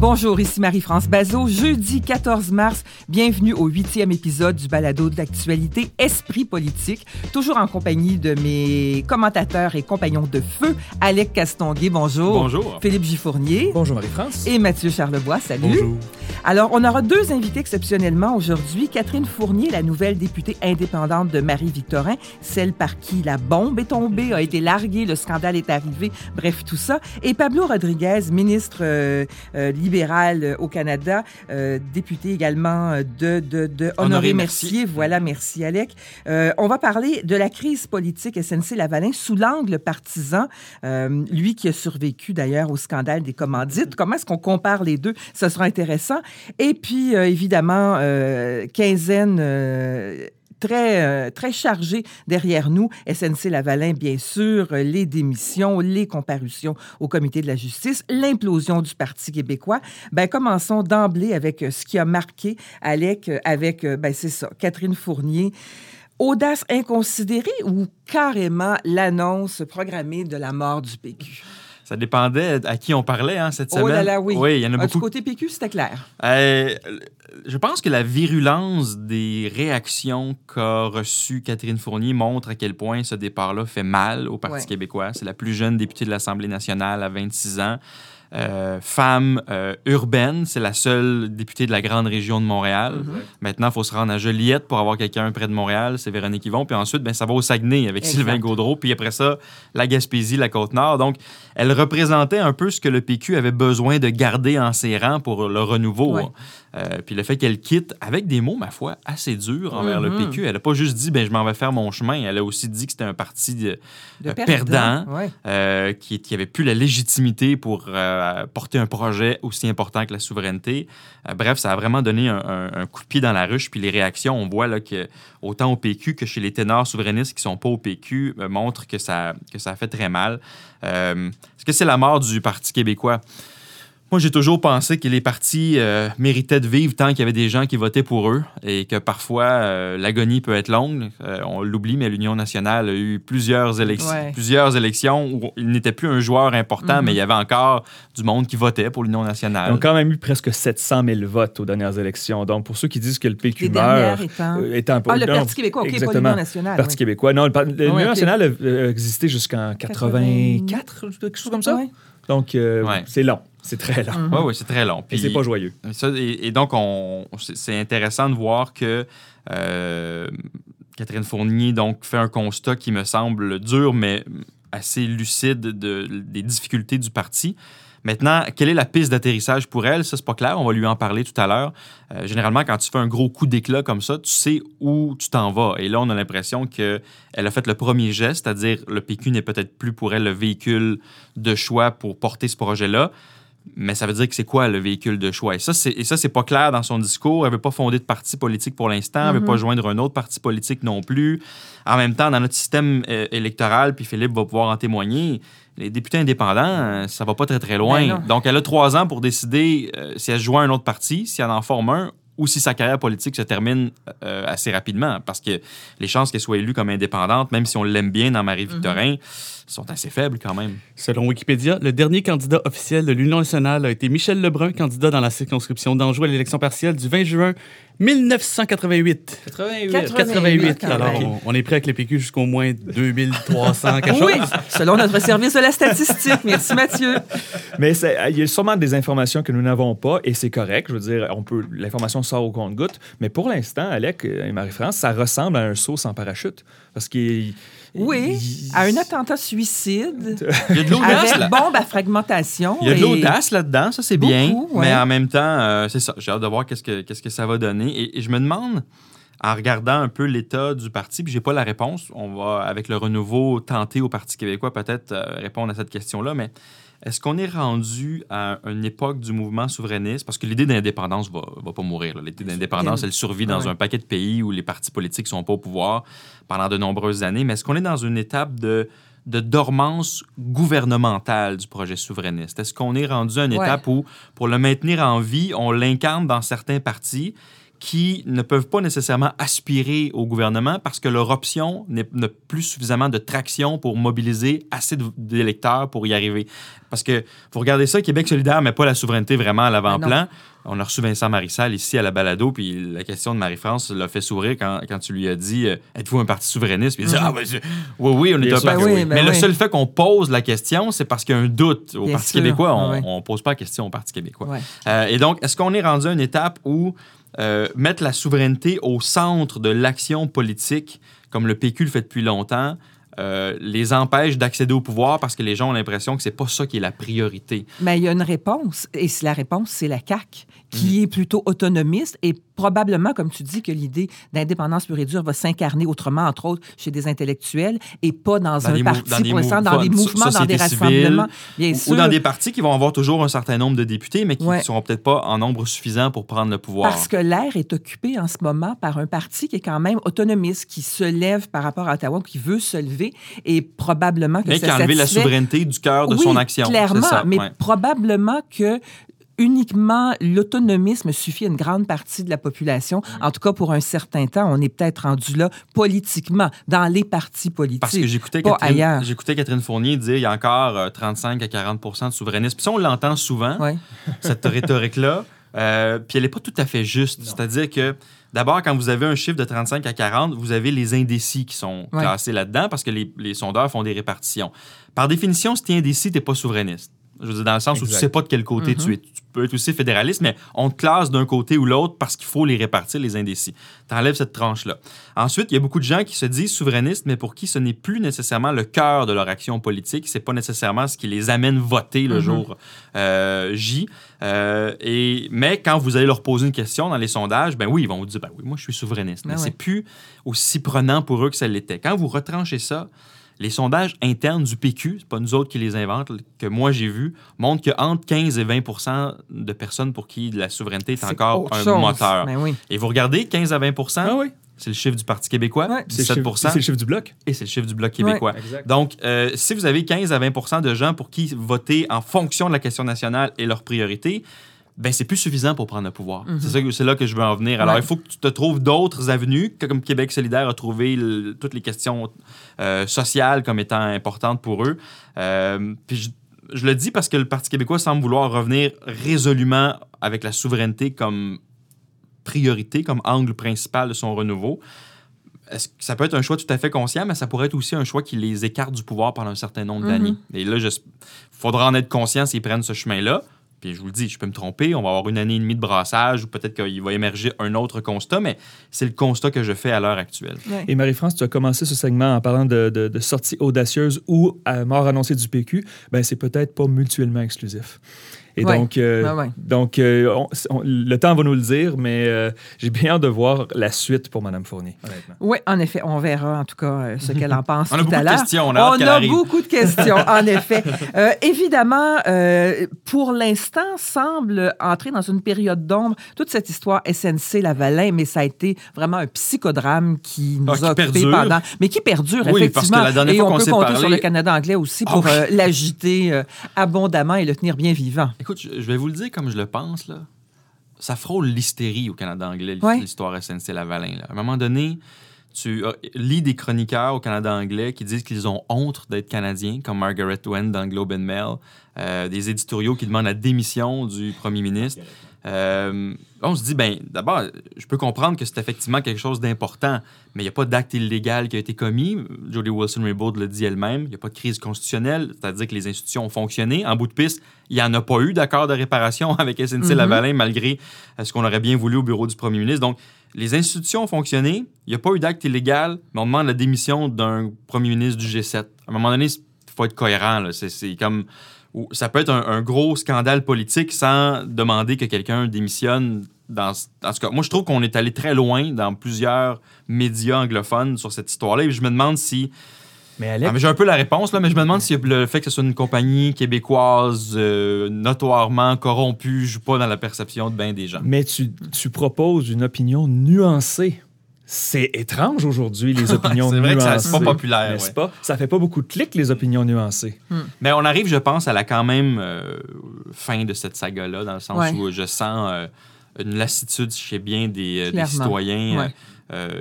Bonjour, ici Marie-France Bazot. Jeudi 14 mars, bienvenue au huitième épisode du balado de l'actualité Esprit politique. Toujours en compagnie de mes commentateurs et compagnons de feu, Alec Castonguay, bonjour. Bonjour. Philippe Gifournier. Bonjour Marie-France. Et Mathieu Charlebois, salut. Bonjour. Alors, on aura deux invités exceptionnellement aujourd'hui. Catherine Fournier, la nouvelle députée indépendante de Marie-Victorin, celle par qui la bombe est tombée, a été larguée, le scandale est arrivé, bref, tout ça. Et Pablo Rodriguez, ministre euh, euh, libéral euh, au Canada, euh, député également euh, de, de, de Honoré, Mercier. Voilà, merci Alec. On va parler de la crise politique SNC-Lavalin sous l'angle partisan. Lui qui a survécu d'ailleurs au scandale des commandites. Comment est-ce qu'on compare les deux? Ce sera intéressant. Et puis, évidemment, quinzaine... très, euh, très chargée derrière nous. SNC-Lavalin, bien sûr, euh, les démissions, les comparutions au comité de la justice, l'implosion du Parti québécois. Ben, commençons d'emblée avec euh, ce qui a marqué avec, ben, c'est ça, Catherine Fournier. Audace inconsidérée ou carrément l'annonce programmée de la mort du PQ? Ça dépendait à qui on parlait hein, cette semaine. Oh là là, oui. Oui, il y en a Ah, du beaucoup. côté PQ, c'était clair. Euh, je pense que la virulence des réactions qu'a reçues Catherine Fournier montre à quel point ce départ-là fait mal au Parti Ouais. québécois. C'est la plus jeune députée de l'Assemblée nationale à 26 ans. Euh, femme euh, urbaine, c'est la seule députée de la grande région de Montréal. Mm-hmm. Maintenant, il faut se rendre à Joliette pour avoir quelqu'un près de Montréal, c'est Véronique Yvon. Puis ensuite, ben, ça va au Saguenay avec Exact. Sylvain Gaudreau. Puis après ça, la Gaspésie, la Côte-Nord. Donc, elle représentait un peu ce que le PQ avait besoin de garder en ses rangs pour le renouveau. Ouais. Euh, puis le fait qu'elle quitte avec des mots, ma foi, assez durs envers le Mhm. PQ. Elle n'a pas juste dit, ben, je m'en vais faire mon chemin. Elle a aussi dit que c'était un parti de- De Euh, perdant. Ouais. euh, qui qui avait plus la légitimité pour euh, porter un projet aussi important que la souveraineté. Bref, ça a vraiment donné un, un- un coup de pied dans la ruche. Puis les réactions, on voit là, que autant au PQ que chez les ténors souverainistes qui sont pas au PQ, montrent que ça, que ça a fait très mal. Est-ce que c'est la mort du Parti québécois? Moi, j'ai toujours pensé que les partis euh, méritaient de vivre tant qu'il y avait des gens qui votaient pour eux et que parfois euh, l'agonie peut être longue. Euh, on l'oublie, mais l'Union nationale a eu plusieurs, élections, Ouais. plusieurs élections où il n'était plus un joueur important, Mhm. mais il y avait encore du monde qui votait pour l'Union Ils nationale. ont quand même eu presque 700 000 votes aux dernières élections. Donc, pour ceux qui disent que le PQ Les meurt, étant... euh, étant Ah, le non, Parti québécois, OK, pas l'Union nationale. Le Parti oui. québécois. Non, l'Union nationale a existé jusqu'en 84, quelque chose comme ça. Ouais. Donc, euh, Ouais. c'est long. C'est très long. Mhm. Oui, oui, c'est très long. Et c'est pas joyeux. Ça, et, et donc, on, c'est- c'est intéressant de voir que euh, Catherine Fournier donc, fait un constat qui me semble dur, mais assez lucide de- des difficultés du parti. Maintenant, quelle est la piste d'atterrissage pour elle? Ça, c'est pas clair. On va lui en parler tout à l'heure. Euh, généralement, quand tu fais un gros coup d'éclat comme ça, tu sais où tu t'en vas. Et là, on a l'impression qu'elle a fait le premier geste, c'est-à-dire le PQ n'est peut-être plus pour elle le véhicule de choix pour porter ce projet-là. Mais ça veut dire que c'est quoi le véhicule de choix? Et ça, c'est, pas clair dans son discours. Elle veut pas fonder de parti politique pour l'instant. Elle veut Mhm. pas joindre un autre parti politique non plus. En même temps, dans notre système euh, électoral, puis Philippe va pouvoir en témoigner, les députés indépendants, euh, ça va pas très, très loin. Ben. Donc, elle a trois ans pour décider euh, si elle joint à un autre parti, si elle en forme un, ou si sa carrière politique se termine euh, assez rapidement. Parce que les chances qu'elle soit élue comme indépendante, même si on l'aime bien dans Marie-Victorin, sont assez faibles quand même. Selon Wikipédia, le dernier candidat officiel de l'Union nationale a été Michel Lebrun, candidat dans la circonscription d'Anjou à l'élection partielle du 20 juin 1988. 88. 88. quand Alors, on, on est prêt avec les PQ jusqu'au moins 2300, quelque Oui, chose. selon notre service de la statistique. Merci Mathieu. Mais c'est- il y a sûrement des informations que nous n'avons pas et c'est correct. Je veux dire, on peut, l'information sort au compte-goutte. Mais pour l'instant, Alec et Marie-France, ça ressemble à un saut sans parachute. Parce qu'il. Oui, il- à un attentat suicide Il y a de l'audace, avec là. bombe à fragmentation. Il y a de l'audace là-dedans, ça c'est bien. Ouais. Mais en même temps, euh, c'est ça. J'ai hâte de voir qu'est-ce que, qu'est-ce que ça va donner. Et, et je me demande, en regardant un peu l'état du parti, puis j'ai pas la réponse, on va, avec le renouveau, tenter au Parti québécois peut-être euh, répondre à cette question-là, mais est-ce qu'on est rendu à une époque du mouvement souverainiste? Parce que l'idée d'indépendance va, va pas mourir. L'idée d'indépendance, elle survit dans Ouais. un paquet de pays où les partis politiques sont pas au pouvoir pendant de nombreuses années. Mais est-ce qu'on est dans une étape de de dormance gouvernementale du projet souverainiste? Est-ce qu'on est rendu à une Ouais. étape où, pour le maintenir en vie, on l'incarne dans certains partis qui ne peuvent pas nécessairement aspirer au gouvernement parce que leur option n'est- n'a plus suffisamment de traction pour mobiliser assez d'électeurs pour y arriver. Parce que, vous regardez ça, Québec solidaire met pas la souveraineté vraiment à l'avant-plan. On a reçu Vincent Marissal ici à la balado, puis la question de Marie-France l'a fait sourire quand, quand tu lui as dit euh, Êtes-vous un parti souverainiste? Puis il dit Mhm. Ah, ben, je- oui, oui, on est Bien un parti. oui. Ben Mais le seul fait qu'on pose la question, c'est parce qu'il y a un doute. Au Bien Parti sûr. québécois, on ne pose pas la question au Parti québécois. Ouais. Euh, et donc, est-ce qu'on est rendu à une étape où euh, mettre la souveraineté au centre de l'action politique, comme le PQ le fait depuis longtemps, euh, les empêche d'accéder au pouvoir parce que les gens ont l'impression que c'est pas ça qui est la priorité. Mais il y a une réponse, et la réponse, c'est la CAQ, qui Mhm. est plutôt autonomiste et probablement, comme tu dis, que l'idée d'indépendance pure et dure va s'incarner autrement, entre autres, chez des intellectuels et pas dans, Dans un parti, pour l'instant, dans des mouvements, dans des rassemblements, bien Ou, sûr. ou dans des partis qui vont avoir toujours un certain nombre de députés, mais qui ne Ouais. seront peut-être pas en nombre suffisant pour prendre le pouvoir. Parce que l'air est occupé en ce moment par un parti qui est quand même autonomiste, qui se lève par rapport à Ottawa, qui veut se lever, et probablement que mais ça qui a enlevé la souveraineté du cœur de oui, son action. clairement, ça, mais ouais. probablement que uniquement l'autonomisme suffit à une grande partie de la population. En tout cas, pour un certain temps, on est peut-être rendu là politiquement, dans les partis politiques. Parce que j'écoutais Catherine, ailleurs. j'écoutais Catherine Fournier dire il y a encore euh, 35 à 40 de souverainisme. Puis ça, on l'entend souvent, Ouais. cette rhétorique-là. Euh, puis elle n'est pas tout à fait juste. C'est-à-dire que, d'abord, quand vous avez un chiffre de 35 à 40, vous avez les indécis qui sont Ouais. classés là-dedans parce que les, les sondeurs font des répartitions. Par définition, si tu es indécis, tu n'es pas souverainiste. Je veux dire, dans le sens où tu Exact. sais pas de quel côté Mm-hmm. tu es. Tu peux être aussi fédéraliste, mais on te classe d'un côté ou l'autre parce qu'il faut les répartir, les indécis. Tu enlèves cette tranche-là. Ensuite, il y a beaucoup de gens qui se disent souverainistes, mais pour qui ce n'est plus nécessairement le cœur de leur action politique. C'est pas nécessairement ce qui les amène voter le Mhm. jour euh, J. Euh, et, mais quand vous allez leur poser une question dans les sondages, ben oui, ils vont vous dire, ben oui, moi je suis souverainiste. Ben mais ouais. c'est plus aussi prenant pour eux que ça l'était. Quand vous retranchez ça, les sondages internes du PQ, c'est pas nous autres qui les inventent, que moi j'ai vu, montrent que entre 15 et 20% de personnes pour qui la souveraineté est, encore un chose. moteur. Ben oui. Et vous regardez, 15 à 20 Ah oui. c'est le chiffre du Parti québécois, Ouais. C'est le 17 chiffre- c'est le chiffre du bloc. et c'est le chiffre du Bloc québécois. Donc, euh, si vous avez 15 à 20% de gens pour qui voter en fonction de la question nationale est leur priorité, ben c'est plus suffisant pour prendre le pouvoir. C'est ça que- c'est là que je veux en venir. Alors, Ouais. il faut que tu te trouves d'autres avenues, que- comme Québec solidaire a trouvé le- toutes les questions euh, sociales comme étant importantes pour eux. Euh, puis je, je le dis parce que le Parti québécois semble vouloir revenir résolument avec la souveraineté comme priorité, comme angle principal de son renouveau. Est-ce que ça peut être un choix tout à fait conscient, mais ça pourrait être aussi un choix qui les écarte du pouvoir pendant un certain nombre Mhm. d'années. Et là, il faudra en être conscient s'ils prennent ce chemin-là. Puis je vous le dis, je peux me tromper, on va avoir une année et demie de brassage ou peut-être qu'il va émerger un autre constat, mais c'est le constat que je fais à l'heure actuelle. Ouais. Et Marie-France, tu as commencé ce segment en parlant de, de, de sorties audacieuses ou à mort annoncée du PQ. Ben, c'est peut-être pas mutuellement exclusif. Et Ouais. donc, euh, ouais. donc euh, on- on- le temps va nous le dire, mais euh, j'ai bien hâte de voir la suite pour Mme Fournier, honnêtement. Oui, en effet, on verra en tout cas ce qu'elle en pense On a tout beaucoup à de questions, on a On a beaucoup de questions, en effet. Évidemment, pour l'instant, semble entrer dans une période d'ombre toute cette histoire SNC-Lavalin, mais ça a été vraiment un psychodrame qui nous Ah, qui a occupés perdure. pendant... Mais qui perdure, Oui, parce que effectivement. la dernière Et fois on qu'on peut compter parlé- sur le Canada anglais aussi Ah pour oui. l'agiter abondamment et le tenir bien vivant. Écoute, je, vais vous le dire comme je le pense, là. Ça frôle l'hystérie au Canada anglais, Ouais. l'histoire SNC-Lavalin. là. À un moment donné, tu euh, lis des chroniqueurs au Canada anglais qui disent qu'ils ont honte d'être Canadiens, comme Margaret Wen dans Globe and Mail, euh, des éditoriaux qui demandent la démission du premier ministre. Euh, on se dit, ben, d'abord, je peux comprendre que c'est effectivement quelque chose d'important, mais il n'y a pas d'acte illégal qui a été commis. Jodie Wilson-Raybould le dit elle-même. Il n'y a pas de crise constitutionnelle, c'est-à-dire que les institutions ont fonctionné. En bout de piste, il n'y en a pas eu d'accord de réparation avec SNC-Lavalin, malgré euh, ce qu'on aurait bien voulu au bureau du premier ministre. Donc, les institutions ont fonctionné. Il n'y a pas eu d'acte illégal, mais on demande la démission d'un premier ministre du G7. À un moment donné, il faut être cohérent. C'est comme ou ça peut être un, un gros scandale politique sans demander que quelqu'un démissionne. Dans, en tout cas, moi, je trouve qu'on est allé très loin dans plusieurs médias anglophones sur cette histoire-là. Et je me demande si. Mais Ah, Alex, mais J'ai un peu la réponse, là, mais je me demande si le fait que ce soit une compagnie québécoise euh, notoirement corrompue joue pas dans la perception de bien des gens. mais tu, tu proposes une opinion nuancée. C'est étrange aujourd'hui, les opinions c'est vrai que nuancées. ça- c'est pas populaire, N'est-ce ouais. pas? Ça fait pas beaucoup de clics, les opinions nuancées. Mais on arrive, je pense, à la quand même euh, fin de cette saga-là, dans le sens Ouais. où je sens. euh, une lassitude chez bien des, euh, des citoyens. Ouais. Euh,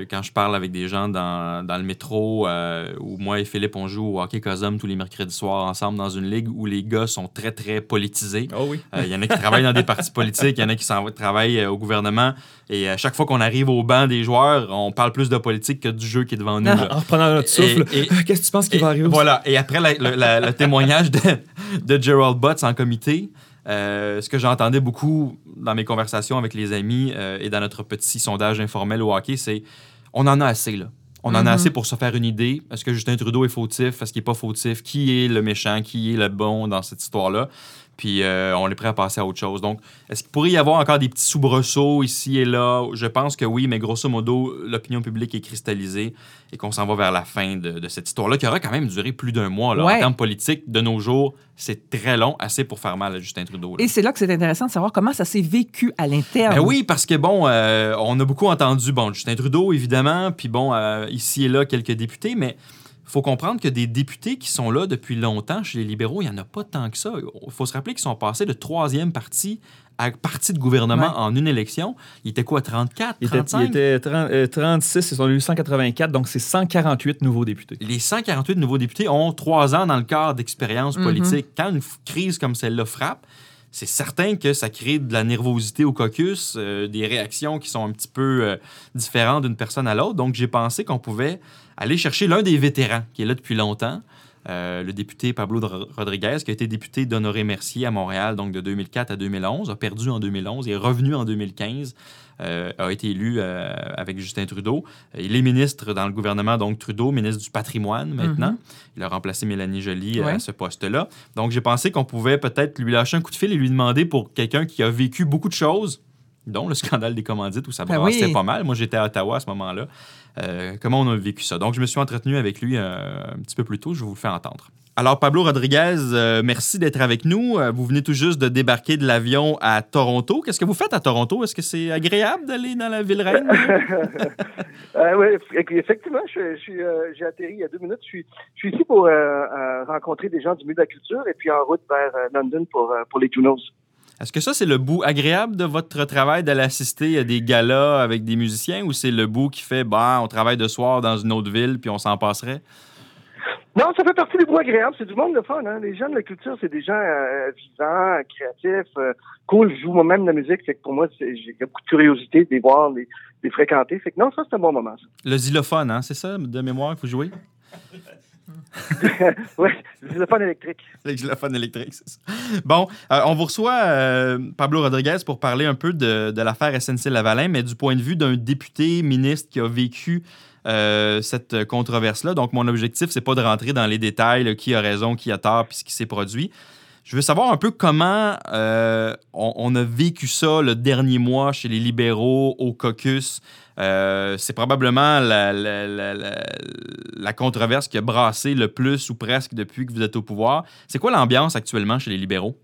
quand je parle avec des gens dans, dans le métro, euh, où moi et Philippe, on joue au hockey Cosum tous les mercredis soirs ensemble dans une ligue où les gars sont très, très politisés. Oh oui. Euh, Il y en a qui travaillent dans des partis politiques, il y en a qui s'en- travaillent euh, au gouvernement. Et à chaque fois qu'on arrive au banc des joueurs, on parle plus de politique que du jeu qui est devant nous. Ah. En reprenant notre souffle, qu'est-ce que tu penses qui va arriver? Voilà. Et après la- le, la- le témoignage de, de Gerald Butts en comité, euh, ce que j'entendais beaucoup dans mes conversations avec les amis euh, et dans notre petit sondage informel au hockey, c'est on en a assez là. On en Mhm. a assez pour se faire une idée. Est-ce que Justin Trudeau est fautif? Est-ce qu'il n'est pas fautif? Qui est le méchant? Qui est le bon dans cette histoire-là? Puis euh, on est prêt à passer à autre chose. Donc, est-ce qu'il pourrait y avoir encore des petits soubresauts ici et là? Je pense que oui, mais grosso modo, l'opinion publique est cristallisée et qu'on s'en va vers la fin de, de cette histoire-là, qui aura quand même duré plus d'un mois. Là. Ouais. En termes politiques, de nos jours, c'est très long, assez pour faire mal à Justin Trudeau. là. Et c'est là que c'est intéressant de savoir comment ça s'est vécu à l'interne. Ben oui, parce que bon, euh, on a beaucoup entendu, bon, Justin Trudeau, évidemment, puis bon, euh, ici et là, quelques députés, mais il faut comprendre que des députés qui sont là depuis longtemps chez les libéraux, il n'y en a pas tant que ça. Il faut se rappeler qu'ils sont passés de troisième parti à parti de gouvernement Ouais. en une élection. Il était quoi, 34, Il était, 35? il était 30, euh, 36, ils sont élus 184, donc c'est 148 nouveaux députés. Les 148 nouveaux députés ont trois ans dans le cadre d'expérience Mhm. politique. Quand une crise comme celle-là frappe, c'est certain que ça crée de la nervosité au caucus, euh, des réactions qui sont un petit peu euh, différentes d'une personne à l'autre. Donc, j'ai pensé qu'on pouvait aller chercher l'un des vétérans qui est là depuis longtemps, euh, le député Pablo Rodriguez, qui a été député d'Honoré Mercier à Montréal, donc de 2004 à 2011, a perdu en 2011 et est revenu en 2015. euh, a été élu euh, avec Justin Trudeau. Il est ministre dans le gouvernement, donc Trudeau, ministre du patrimoine maintenant. Il a remplacé Mélanie Joly Ouais. à ce poste-là. Donc, j'ai pensé qu'on pouvait peut-être lui lâcher un coup de fil et lui demander pour quelqu'un qui a vécu beaucoup de choses, dont le scandale des commandites où ça Ben brassait oui. pas mal. Moi, j'étais à Ottawa à ce moment-là. Euh, comment on a vécu ça? Donc, je me suis entretenu avec lui euh, un petit peu plus tôt. Je vais vous le faire entendre. Alors, Pablo Rodriguez, euh, merci d'être avec nous. Euh, vous venez tout juste de débarquer de l'avion à Toronto. Qu'est-ce que vous faites à Toronto? Est-ce que c'est agréable d'aller dans la ville reine? Euh, oui, effectivement, je, je suis, euh, j'ai atterri il y a deux minutes. Je suis, je suis ici pour euh, euh, rencontrer des gens du milieu de la culture et puis en route vers euh, London pour, euh, pour les Junos. Est-ce que ça, c'est le bout agréable de votre travail d'aller assister à des galas avec des musiciens ou c'est le bout qui fait, bah, on travaille de soir dans une autre ville puis on s'en passerait? Non, ça fait partie des bouts agréables. C'est du monde de fun. Hein? Les gens de la culture, c'est des gens euh, vivants, créatifs, euh, cool. Je joue moi-même de la musique. Fait que pour moi, j'ai beaucoup de curiosité de les voir, de les, fréquenter. Fait que non, ça, c'est un bon moment. ça. Le xylophone, hein, c'est ça, de mémoire que vous jouez? c'est le fun électrique. Le xylophone électrique, c'est ça. Bon, euh, on vous reçoit, euh, Pablo Rodriguez, pour parler un peu de, de l'affaire SNC-Lavalin, mais du point de vue d'un député ministre qui a vécu euh, cette controverse-là. Donc, mon objectif, c'est pas de rentrer dans les détails, qui a raison, qui a tort, puis ce qui s'est produit. Je veux savoir un peu comment on, on a vécu ça le dernier mois chez les libéraux, au caucus. Euh, c'est probablement la, controverse qui a brassé le plus ou presque depuis que vous êtes au pouvoir. C'est quoi l'ambiance actuellement chez les libéraux?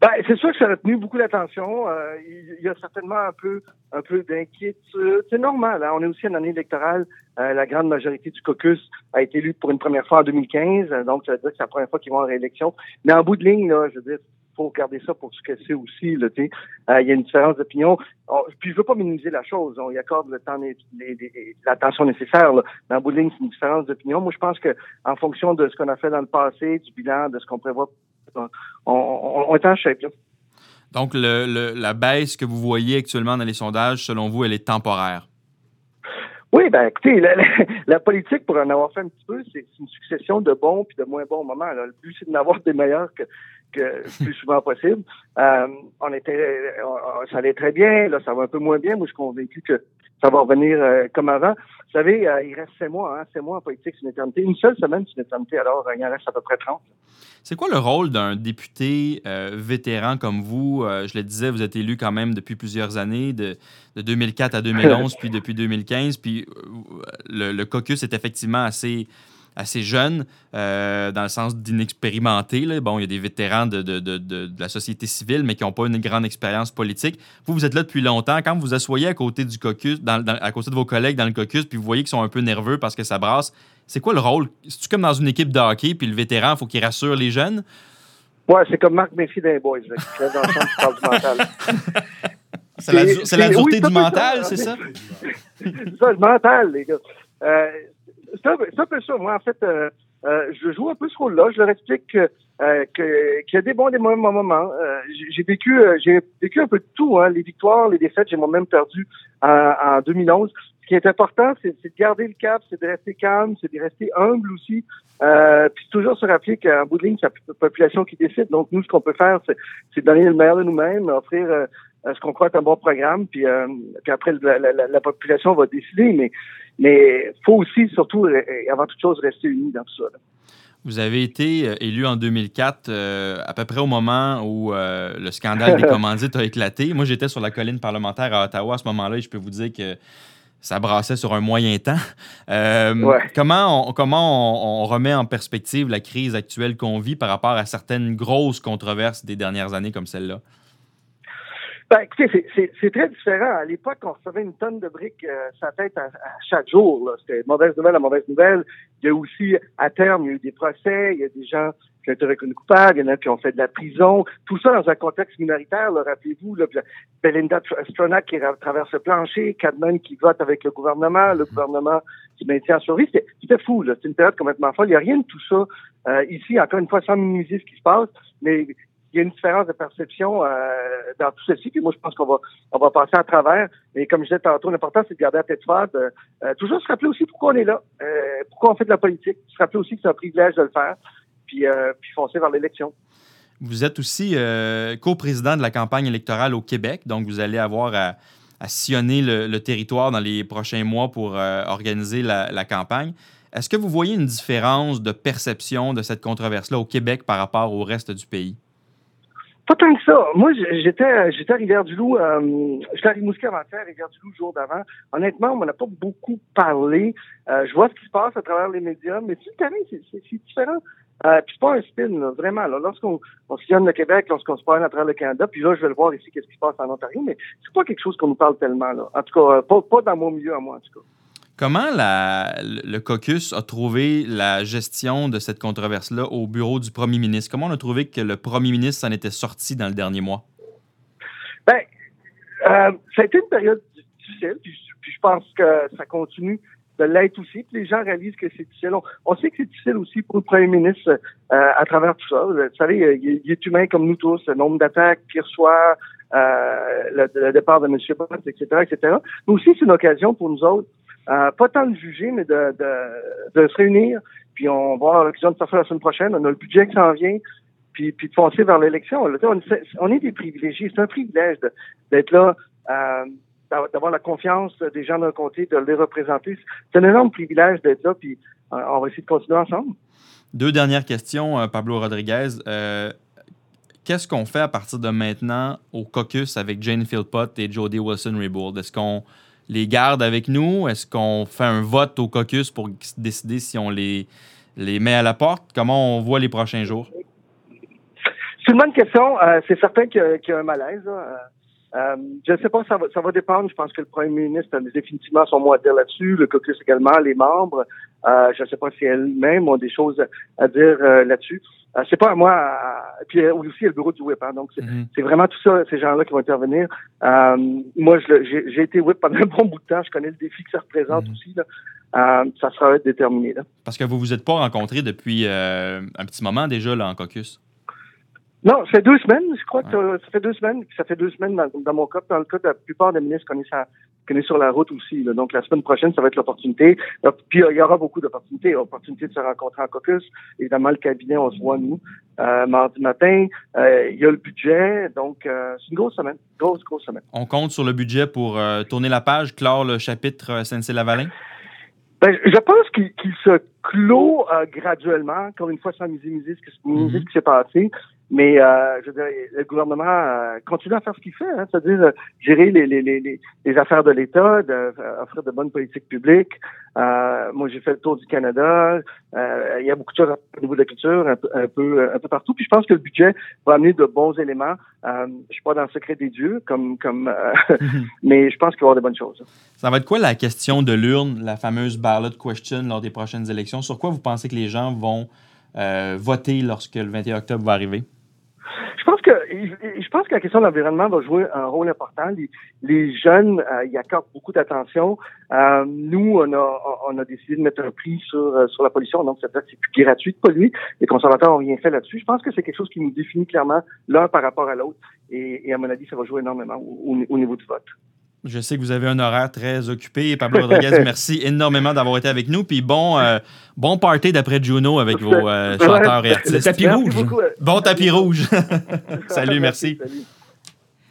Ben, c'est sûr que ça a retenu beaucoup l'attention. Euh, il y a certainement un peu, un peu d'inquiétude. C'est normal. Hein? On est aussi en année électorale. Euh, la grande majorité du caucus a été élue pour une première fois en 2015. euh, Donc, ça veut dire que c'est la première fois qu'ils vont en réélection. Mais en bout de ligne, là, je veux dire, faut regarder ça pour ce que c'est aussi. Là. Euh, il y a une différence d'opinion. On- Puis je veux pas minimiser la chose. On y accorde le temps, l'attention nécessaire. Là. En bout de ligne, c'est une différence d'opinion. Moi, je pense que en fonction de ce qu'on a fait dans le passé, du bilan, de ce qu'on prévoit, on, on, on est en shape. là. Donc, le- le- la baisse que vous voyez actuellement dans les sondages, selon vous, elle est temporaire? Oui, ben écoutez, la, la- la politique, pour en avoir fait un petit peu, c'est c'est une succession de bons puis de moins bons moments. là. Le but, c'est d'en avoir des meilleurs que, que plus souvent possible. Euh, on était, on- ça allait très bien, là, ça va un peu moins bien. Moi, je suis convaincu que ça va revenir euh, comme avant. Vous savez, euh, il reste sept mois, hein, sept mois en politique, c'est une éternité. Une seule semaine, c'est une éternité, alors il en reste à peu près 30. C'est quoi le rôle d'un député vétéran comme vous? Je le disais, vous êtes élu quand même depuis plusieurs années, de, de 2004 à 2011, puis depuis 2015. Puis le, le caucus est effectivement assez, assez jeune, euh, dans le sens d'inexpérimenté. là. Bon, il y a des vétérans de, de- de- de- de la société civile, mais qui n'ont pas une grande expérience politique. Vous, vous êtes là depuis longtemps. Quand vous vous asseyez à côté du caucus, dans- dans- à côté de vos collègues dans le caucus, puis vous voyez qu'ils sont un peu nerveux parce que ça brasse, c'est quoi le rôle? C'est-tu comme dans une équipe de hockey, puis le vétéran, il faut qu'il rassure les jeunes? Ouais, c'est comme Marc Murphy les Boys, là, dans le du parle du mental. C'est la, la dureté oui, du mental, c'est ça? C'est ça, le mental, les gars. Euh, c'est un, peu- ça. Moi, en fait, euh, euh, je joue un peu ce rôle-là. Je leur explique que, euh, qu'il y a des bons et des mauvais moments. Euh, j'ai- vécu, euh, j'ai vécu un peu de tout. Hein, les victoires, les défaites. J'ai moi-même perdu en, en 2011. Ce qui est important, c'est de garder le cap, c'est de rester calme, c'est de rester humble aussi. Euh, puis toujours se rappeler qu'en bout de ligne, c'est la population qui décide. Donc nous, ce qu'on peut faire, c'est donner le meilleur de nous-mêmes, offrir ce qu'on croit être un bon programme, puis, euh, puis après la, la- la- la population va décider. Mais mais faut aussi, surtout, euh, avant toute chose, rester unis dans tout ça. là. Vous avez été euh, élu en 2004, euh, à peu près au moment où euh, le scandale des commandites a éclaté. Moi, j'étais sur la colline parlementaire à Ottawa à ce moment-là et je peux vous dire que ça brassait sur un moyen temps. Euh, Ouais. Comment, on, comment on, on remet en perspective la crise actuelle qu'on vit par rapport à certaines grosses controverses des dernières années comme celle-là? Ben, c'est- très différent. À l'époque, on recevait une tonne de briques euh, sa tête à, à chaque jour. C'était mauvaise nouvelle à mauvaise nouvelle. Il y a aussi, à terme, il y a eu des procès, il y a des gens qui ont été reconnus coupables, il y en a qui ont fait de la prison. Tout ça dans un contexte minoritaire, rappelez-vous. Belinda Stronach qui ra- traverse le plancher, Cadman qui vote avec le gouvernement, le gouvernement qui maintient en survie. C'était c'était fou. C'est une période complètement folle. Il n'y a rien de tout ça euh, ici, encore une fois, sans minimiser ce qui se passe. Mais il y a une différence de perception euh, dans tout ceci. Puis moi, je pense qu'on va on va passer à travers. Et comme je disais tantôt, l'important, c'est de garder la tête froide. Euh, euh, toujours se rappeler aussi pourquoi on est là, pourquoi on fait de la politique. Se rappeler aussi que c'est un privilège de le faire. Puis, puis foncer vers l'élection. Vous êtes aussi co-président de la campagne électorale au Québec, donc vous allez avoir à, sillonner le, territoire dans les prochains mois pour organiser la campagne. Est-ce que vous voyez une différence de perception de cette controverse-là au Québec par rapport au reste du pays? Pas tant que ça. Moi, j'étais j'étais à Rivière-du-Loup, euh, j'étais à Rimouski avant-hier, Rivière-du-Loup le jour d'avant. Honnêtement, on m'en a pas beaucoup parlé. Euh, je vois ce qui se passe à travers les médias, mais sur le terrain, c'est- c'est c'est différent. Euh, puis c'est pas un spin, là, vraiment. Là, lorsqu'on on sillonne le Québec, lorsqu'on se promène à travers le Canada, puis là, je vais le voir ici, qu'est-ce qui se passe en Ontario, mais c'est pas quelque chose qu'on nous parle tellement. Là. En tout cas, euh, pas, pas dans mon milieu à moi, en tout cas. Comment la- le caucus a trouvé la gestion de cette controverse-là au bureau du premier ministre? Comment on a trouvé que le premier ministre s'en était sorti dans le dernier mois? Ben, euh, ça a été une période difficile, puis, je pense que ça continue de l'être aussi. Puis les gens réalisent que c'est difficile. On, sait que c'est difficile aussi pour le premier ministre euh, à travers tout ça. Vous savez, il, il est humain comme nous tous. Le nombre d'attaques qu'il reçoit, euh, le, le départ de M. Bott, etc., etc. Mais aussi, c'est une occasion pour nous autres, euh, pas tant de juger, mais de, se réunir. Puis on va avoir l'occasion de faire ça la semaine prochaine. On a le budget qui s'en vient puis, puis de foncer vers l'élection. On, est des privilégiés. C'est un privilège d'être là, euh, d'avoir- la confiance des gens d'un comté, de les représenter. C'est un énorme privilège d'être là, puis euh, on va essayer de continuer ensemble. Deux dernières questions, Pablo Rodriguez. Qu'est-ce qu'on fait à partir de maintenant au caucus avec Jane Philpott et Jody Wilson-Raybould? Est-ce qu'on les garde avec nous? Est-ce qu'on fait un vote au caucus pour décider si on les, les met à la porte? Comment on voit les prochains jours? C'est une bonne question. Euh, c'est certain qu'il y, a- un malaise. Euh, euh, je ne sais pas, ça va, ça va dépendre. Je pense que le premier ministre a définitivement son mot à dire là-dessus, le caucus également, les membres. Je ne sais pas si elles-mêmes ont des choses à dire là-dessus. Euh, c'est pas à moi. à- puis euh, aussi, il y a le bureau du whip. hein. donc, c'est Mhm. c'est vraiment tout ça, ces gens-là qui vont intervenir. Euh, moi, je j'ai été whip pendant un bon bout de temps. Je connais le défi que ça représente Mhm. aussi. Là. Euh, ça sera déterminé. Là. Parce que vous ne vous êtes pas rencontrés depuis euh, un petit moment déjà là, en caucus? Non, ça fait deux semaines, je crois que ça- ça fait deux semaines. Ça fait deux semaines dans, dans mon cas. Dans le cas de la plupart des ministres est, sur- qu'on est sur la route aussi. là. Donc, la semaine prochaine, ça va être l'opportunité. Euh, Puis, il y aura beaucoup d'opportunités. Opportunité de se rencontrer en caucus. Évidemment, le cabinet, on se voit, nous, euh, mardi matin. Euh, il y a le budget. Donc, euh, c'est une grosse semaine. Grosse, grosse semaine. On compte sur le budget pour tourner la page, clore le chapitre SNC-Lavalin? Ben, je pense qu'il se clôt euh, graduellement, encore une fois sans minimiser ce, ce qui s'est passé. Mais euh, je veux dire, le gouvernement euh, continue à faire ce qu'il fait, hein, c'est-à-dire euh, gérer les, les, les, les, les affaires de l'État, euh, offrir de bonnes politiques publiques. Moi, j'ai fait le tour du Canada. Il y a beaucoup de choses au niveau de la culture, un peu, un peu, un peu partout. Puis je pense que le budget va amener de bons éléments. Je suis pas dans le secret des dieux, comme, comme, euh, mais je pense qu'il va y avoir de bonnes choses. Ça va être quoi la question de l'urne, la fameuse ballot question lors des prochaines élections? Sur quoi vous pensez que les gens vont voter lorsque le 21 octobre va arriver? Je pense que je pense que la question de l'environnement va jouer un rôle important. Les, jeunes euh, y accordent beaucoup d'attention. Euh, nous, on a on a décidé de mettre un prix sur euh, sur la pollution, donc ça veut dire c'est plus gratuit de polluer. Les conservateurs ont rien fait là-dessus. Je pense que c'est quelque chose qui nous définit clairement l'un par rapport à l'autre. Et, et, à mon avis, ça va jouer énormément au, au niveau du vote. Je sais que vous avez un horaire très occupé. Pablo Rodriguez, merci énormément d'avoir été avec nous. Puis bon, euh, bon party d'après Juno avec vos euh, chanteurs et artistes. Tapis rouge. Bon tapis rouge. salut, merci. Salut.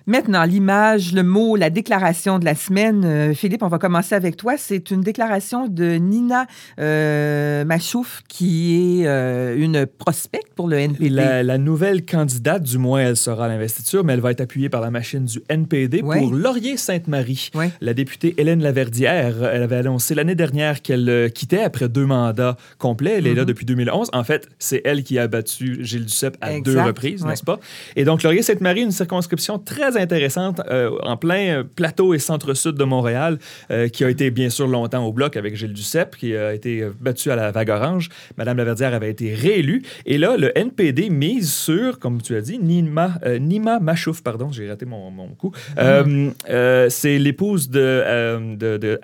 Maintenant, l'image, le mot, la déclaration de la semaine. Euh, Philippe, on va commencer avec toi. C'est une déclaration de Nina euh, Machouf, qui est euh, une prospecte pour le NPD. La, la, nouvelle candidate, du moins, elle sera à l'investiture, mais elle va être appuyée par la machine du NPD Ouais. pour Laurier-Sainte-Marie. Ouais. La députée Hélène Laverdière, elle avait annoncé l'année dernière qu'elle quittait après deux mandats complets. Elle est là Mhm. depuis 2011. En fait, c'est elle qui a battu Gilles Duceppe à Exact, deux reprises, ouais. n'est-ce pas? Et donc, Laurier-Sainte-Marie, une circonscription très intéressante euh, en plein plateau et centre-sud de Montréal, euh, qui a été bien sûr longtemps au bloc avec Gilles Duceppe, qui a été euh, battu à la vague orange. Madame Laverdière avait été réélue. Et là, le NPD mise sur, comme tu as dit, Nima, euh, Nima Machouf, pardon, j'ai raté mon, mon coup. Euh, c'est l'épouse de, de.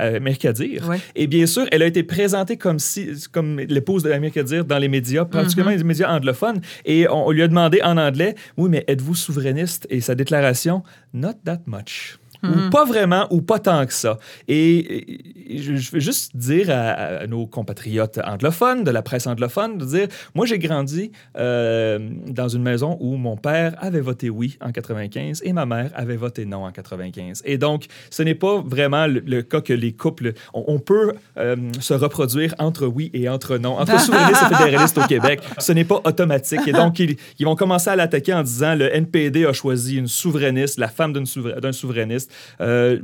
Ouais. Et bien sûr, elle a été présentée comme, si, comme l'épouse de Amir Kadir dans les médias, particulièrement les médias anglophones. Et on, on lui a demandé en anglais, oui, mais êtes-vous souverainiste? Et sa déclaration, not that much. Ou pas vraiment, ou pas tant que ça. Et, et je, je veux juste dire à, à nos compatriotes anglophones, de la presse anglophone, de dire, moi j'ai grandi euh, dans une maison où mon père avait voté oui en 95 et ma mère avait voté non en 95. Et donc, ce n'est pas vraiment le, le cas que les couples, on, on peut euh, se reproduire entre oui et entre non, entre souverainistes et fédéralistes au Québec. Ce n'est pas automatique. Et donc, ils, ils vont commencer à l'attaquer en disant, le NPD a choisi une souverainiste, la femme d'un souverainiste. Euh,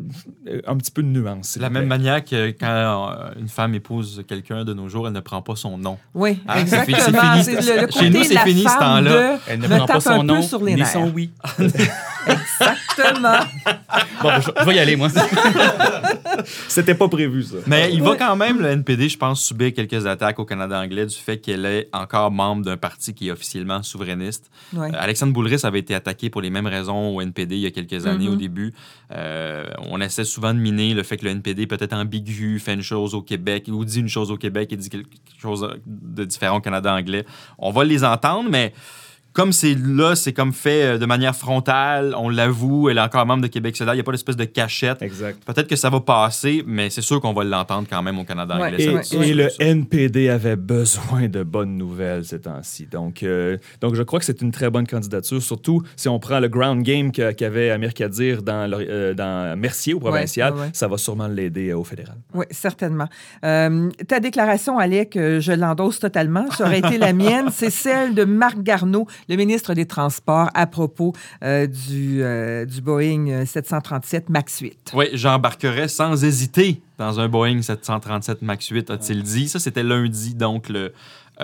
un petit peu de nuance. La même manière que quand euh, une femme épouse quelqu'un de nos jours, elle ne prend pas son nom. Oui, Ah, exactement. c'est C'est fini. le, le Chez côté nous, de c'est fini, ce temps-là. de Elle ne prend pas son un nom peu sur les ni nerfs. son oui. Exactement. Bon, je, je vais y aller, moi. C'était pas prévu, ça. Mais il va quand même, le NPD, je pense, subir quelques attaques au Canada anglais du fait qu'elle est encore membre d'un parti qui est officiellement souverainiste. Euh, Alexandre Boulris avait été attaqué pour les mêmes raisons au NPD il y a quelques années Mhm. au début. Euh, on essaie souvent de miner le fait que le NPD peut être ambigu, fait une chose au Québec ou dit une chose au Québec et dit quelque chose de différent au Canada anglais. On va les entendre, mais comme c'est là, c'est comme fait euh, de manière frontale, on l'avoue, elle est encore membre de Québec solidaire, il n'y a pas d'espèce de cachette. Exact. Peut-être que ça va passer, mais c'est sûr qu'on va l'entendre quand même au Canada Ouais. anglais. Et, Ça, et le ça. NPD avait besoin de bonnes nouvelles ces temps-ci. Donc, euh, donc, je crois que c'est une très bonne candidature, surtout si on prend le ground game qu'avait Amir Kadir dans, le- euh, dans Mercier au provincial. ouais, ouais. Ça va sûrement l'aider euh, au fédéral. Oui, certainement. Euh, ta déclaration, Alec, je l'endosse totalement. Ça aurait été la mienne. C'est celle de Marc Garneau, le ministre des Transports, à propos euh, du, euh, du Boeing 737 MAX 8. Oui, j'embarquerai sans hésiter dans un Boeing 737 MAX 8, a-t-il dit. Ça, c'était lundi, donc le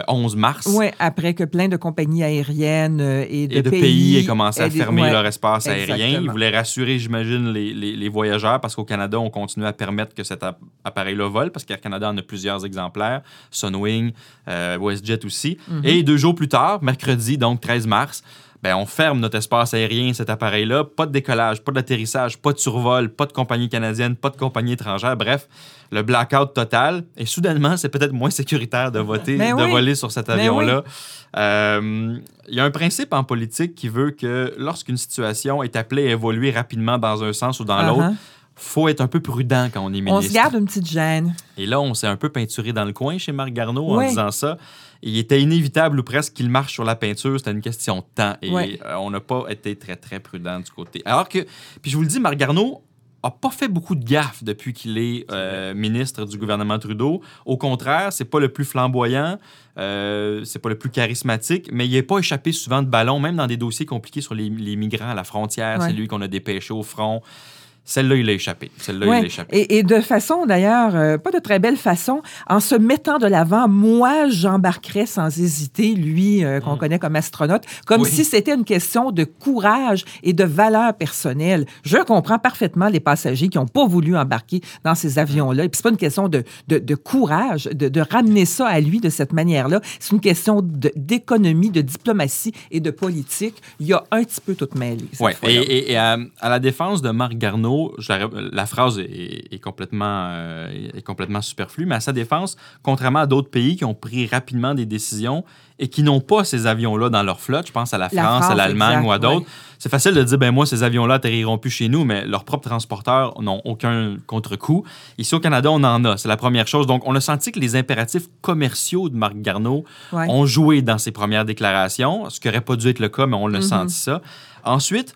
11 mars. Oui, après que plein de compagnies aériennes euh, et de, Et de pays aient commencé à des- fermer ouais, leur espace aérien. exactement. Ils voulaient rassurer, j'imagine, les, les- les voyageurs parce qu'au Canada, on continue à permettre que cet app- appareil-là vole parce qu'Air Canada en a plusieurs exemplaires, Sunwing, euh, WestJet aussi. Mhm. Et deux jours plus tard, mercredi, donc 13 mars, ben, on ferme notre espace aérien, cet appareil-là. Pas de décollage, pas d'atterrissage, pas de survol, pas de compagnie canadienne, pas de compagnie étrangère. Bref, le blackout total. Et soudainement, c'est peut-être moins sécuritaire de voter, de oui. voler sur cet avion-là. Euh, Il y a un principe en politique qui veut que lorsqu'une situation est appelée à évoluer rapidement dans un sens ou dans Uh-huh. l'autre, faut être un peu prudent quand on est ministre. On se garde une petite gêne. Et là, on s'est un peu peinturé dans le coin chez Marc Garneau en disant ça. Il était inévitable ou presque qu'il marche sur la peinture. C'était une question de temps. Et Ouais. euh, on n'a pas été très, très prudent du côté. Alors que, puis je vous le dis, Marc Garneau a pas fait beaucoup de gaffes depuis qu'il est euh, ministre du gouvernement Trudeau. Au contraire, c'est pas le plus flamboyant, euh, c'est pas le plus charismatique, mais il n'est pas échappé souvent de ballon, même dans des dossiers compliqués sur les, les migrants à la frontière. Ouais. C'est lui qu'on a dépêché au front. Celle-là, il a échappé. Celle-là, Ouais. il a échappé. Et, et de façon, d'ailleurs, euh, pas de très belle façon, en se mettant de l'avant, moi, j'embarquerais sans hésiter, lui, euh, qu'on connaît comme astronaute, comme Oui. si c'était une question de courage et de valeur personnelle. Je comprends parfaitement les passagers qui n'ont pas voulu embarquer dans ces avions-là. Et puis, c'est pas une question de, de, de courage, de, de ramener ça à lui de cette manière-là. C'est une question d'économie, de, diplomatie et de politique. Il y a un petit peu tout mêlé. cette Ouais. fois-là. Et, et- et à, à la défense de Marc Garneau, je la, la phrase est, est complètement, euh, est complètement superflue, mais à sa défense, contrairement à d'autres pays qui ont pris rapidement des décisions et qui n'ont pas ces avions-là dans leur flotte, je pense à la La France, à l'Allemagne ou à d'autres, ouais. c'est facile de dire, ben moi, ces avions-là atterriront plus chez nous, mais leurs propres transporteurs n'ont aucun contre-coup. Ici au Canada, on en a. C'est la première chose. Donc, on a senti que les impératifs commerciaux de Marc Garneau Ouais. ont joué dans ses premières déclarations, ce qui n'aurait pas dû être le cas, mais on Mm-hmm. l'a senti ça. Ensuite,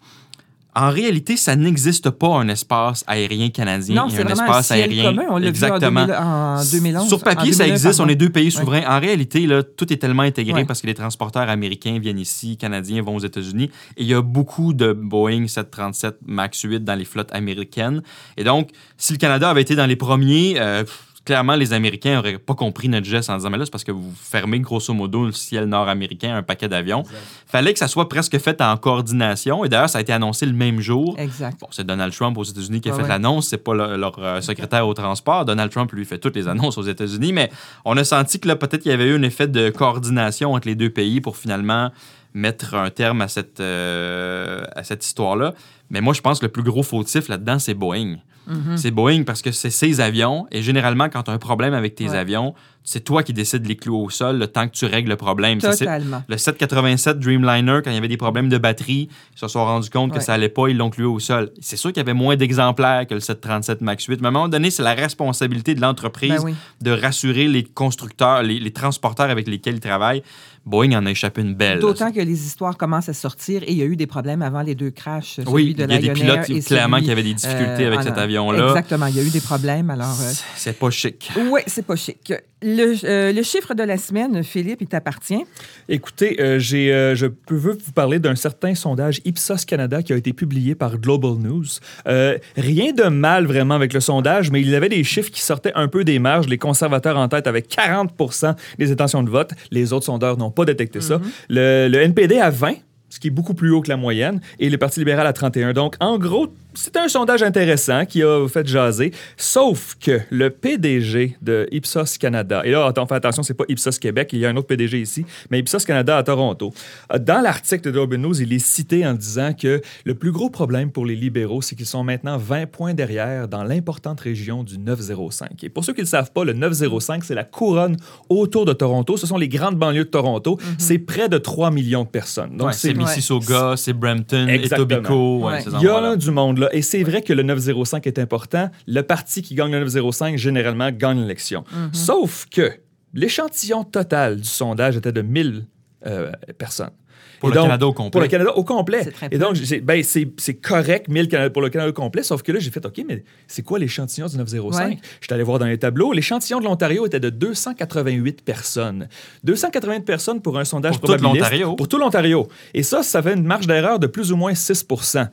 en réalité, ça n'existe pas un espace aérien canadien Non, et c'est un espace un ciel aérien. commun. On l'a vu en, Exactement. 2000 en 2011. Sur papier, ça 2009, existe. On est deux pays souverains. En réalité, là, tout est tellement intégré Ouais. parce que les transporteurs américains viennent ici, canadiens vont aux États-Unis. Et il y a beaucoup de Boeing 737 MAX 8 dans les flottes américaines. Et donc, si le Canada avait été dans les premiers, euh, pff, clairement, les Américains n'auraient pas compris notre geste en disant, mais là, c'est parce que vous fermez grosso modo le ciel nord-américain, un paquet d'avions. Fallait que ça soit presque fait en coordination. Et d'ailleurs, ça a été annoncé le même jour. Exact. Bon, c'est Donald Trump aux États-Unis qui a Ouais, fait ouais. l'annonce, c'est pas le- leur euh, secrétaire au transport. Donald Trump lui fait toutes les annonces aux États-Unis, mais on a senti que là, peut-être qu'il y avait eu un effet de coordination entre les deux pays pour finalement mettre un terme à cette, euh, à cette histoire-là. Mais moi, je pense que le plus gros fautif là-dedans, c'est Boeing. Mhm. C'est Boeing parce que c'est ses avions. Et généralement, quand tu as un problème avec tes Ouais. avions, c'est toi qui décides de les clouer au sol le temps que tu règles le problème. Ça, c'est- Totalement. le 787 Dreamliner, quand il y avait des problèmes de batterie, ils se sont rendus compte que ça allait pas, ils l'ont cloué au sol. C'est sûr qu'il y avait moins d'exemplaires que le 737 MAX 8, mais à un moment donné, c'est la responsabilité de l'entreprise Ben oui. de rassurer les constructeurs, les, les transporteurs avec lesquels ils travaillent. Boeing en a échappé une belle. D'autant que les histoires commencent à sortir et il y a eu des problèmes avant les deux crashs. celui Oui, de il y a des pilotes et clairement celui, qui avaient des difficultés euh, avec en- cet avion-là. Exactement, il y a eu des problèmes. Alors, euh, C'est pas chic. oui, c'est pas chic. Le, euh, le chiffre de la semaine, Philippe, il t'appartient? Écoutez, euh, j'ai, euh, je peux veux vous parler d'un certain sondage Ipsos Canada qui a été publié par Global News. Euh, rien de mal vraiment avec le sondage, mais il y avait des chiffres qui sortaient un peu des marges. Les conservateurs en tête avec 40% des intentions de vote. Les autres sondeurs n'ont pas détecté ça. Le, le NPD à 20 ce qui est beaucoup plus haut que la moyenne, et le Parti libéral à 31. Donc, en gros, c'était un sondage intéressant qui a fait jaser, sauf que le PDG de Ipsos Canada, et là, attends, fais attention, c'est pas Ipsos Québec, il y a un autre PDG ici, mais Ipsos Canada à Toronto. Dans l'article de Global News, il est cité en disant que le plus gros problème pour les libéraux, c'est qu'ils sont maintenant 20 points derrière dans l'importante région du 905. Et pour ceux qui ne le savent pas, le 905, c'est la couronne autour de Toronto. Ce sont les grandes banlieues de Toronto. C'est près de 3 millions de personnes. Donc, Ouais, c'est Mississauga, c'est Brampton. Etobicoke. ouais, il y a là du monde Et c'est vrai que le 905 est important. Le parti qui gagne le 905, généralement, gagne l'élection. Sauf que l'échantillon total du sondage était de 1000 euh, personnes. Pour Et le donc, Canada au complet. Pour le Canada au complet. Très Et donc, ben, c'est c'est correct, 1000 Cana- pour le Canada au complet, sauf que là, j'ai fait, OK, mais c'est quoi l'échantillon du 905? Ouais. Je suis allé voir dans les tableaux. L'échantillon de l'Ontario était de 288 personnes. 288 personnes pour un sondage Pour tout l'Ontario. Pour tout l'Ontario. Et ça, ça fait une marge d'erreur de plus ou moins 6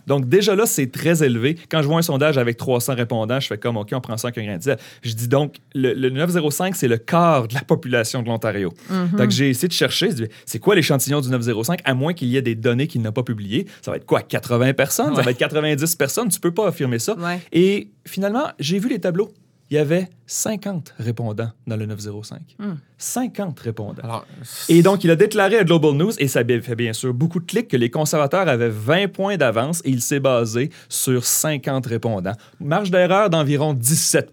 Donc, déjà là, c'est très élevé. Quand je vois un sondage avec 300 répondants, je fais comme, OK, on prend ça avec un grain de sel. Je dis donc, le, le 905, c'est le quart de la population de l'Ontario. Donc, j'ai essayé de chercher, je dis, c'est quoi l'échantillon du 905, à moins qu'il y ait des données qu'il n'a pas publiées. Ça va être quoi, 80 personnes? Ça va être 90 personnes? Tu peux pas affirmer ça. Ouais. Et finalement, j'ai vu les tableaux. Il y avait 50 répondants dans le 905. 50 répondants. Alors, Et donc, il a déclaré à Global News, et ça fait bien sûr beaucoup de clics, que les conservateurs avaient 20 points d'avance et il s'est basé sur 50 répondants. Marge d'erreur d'environ 17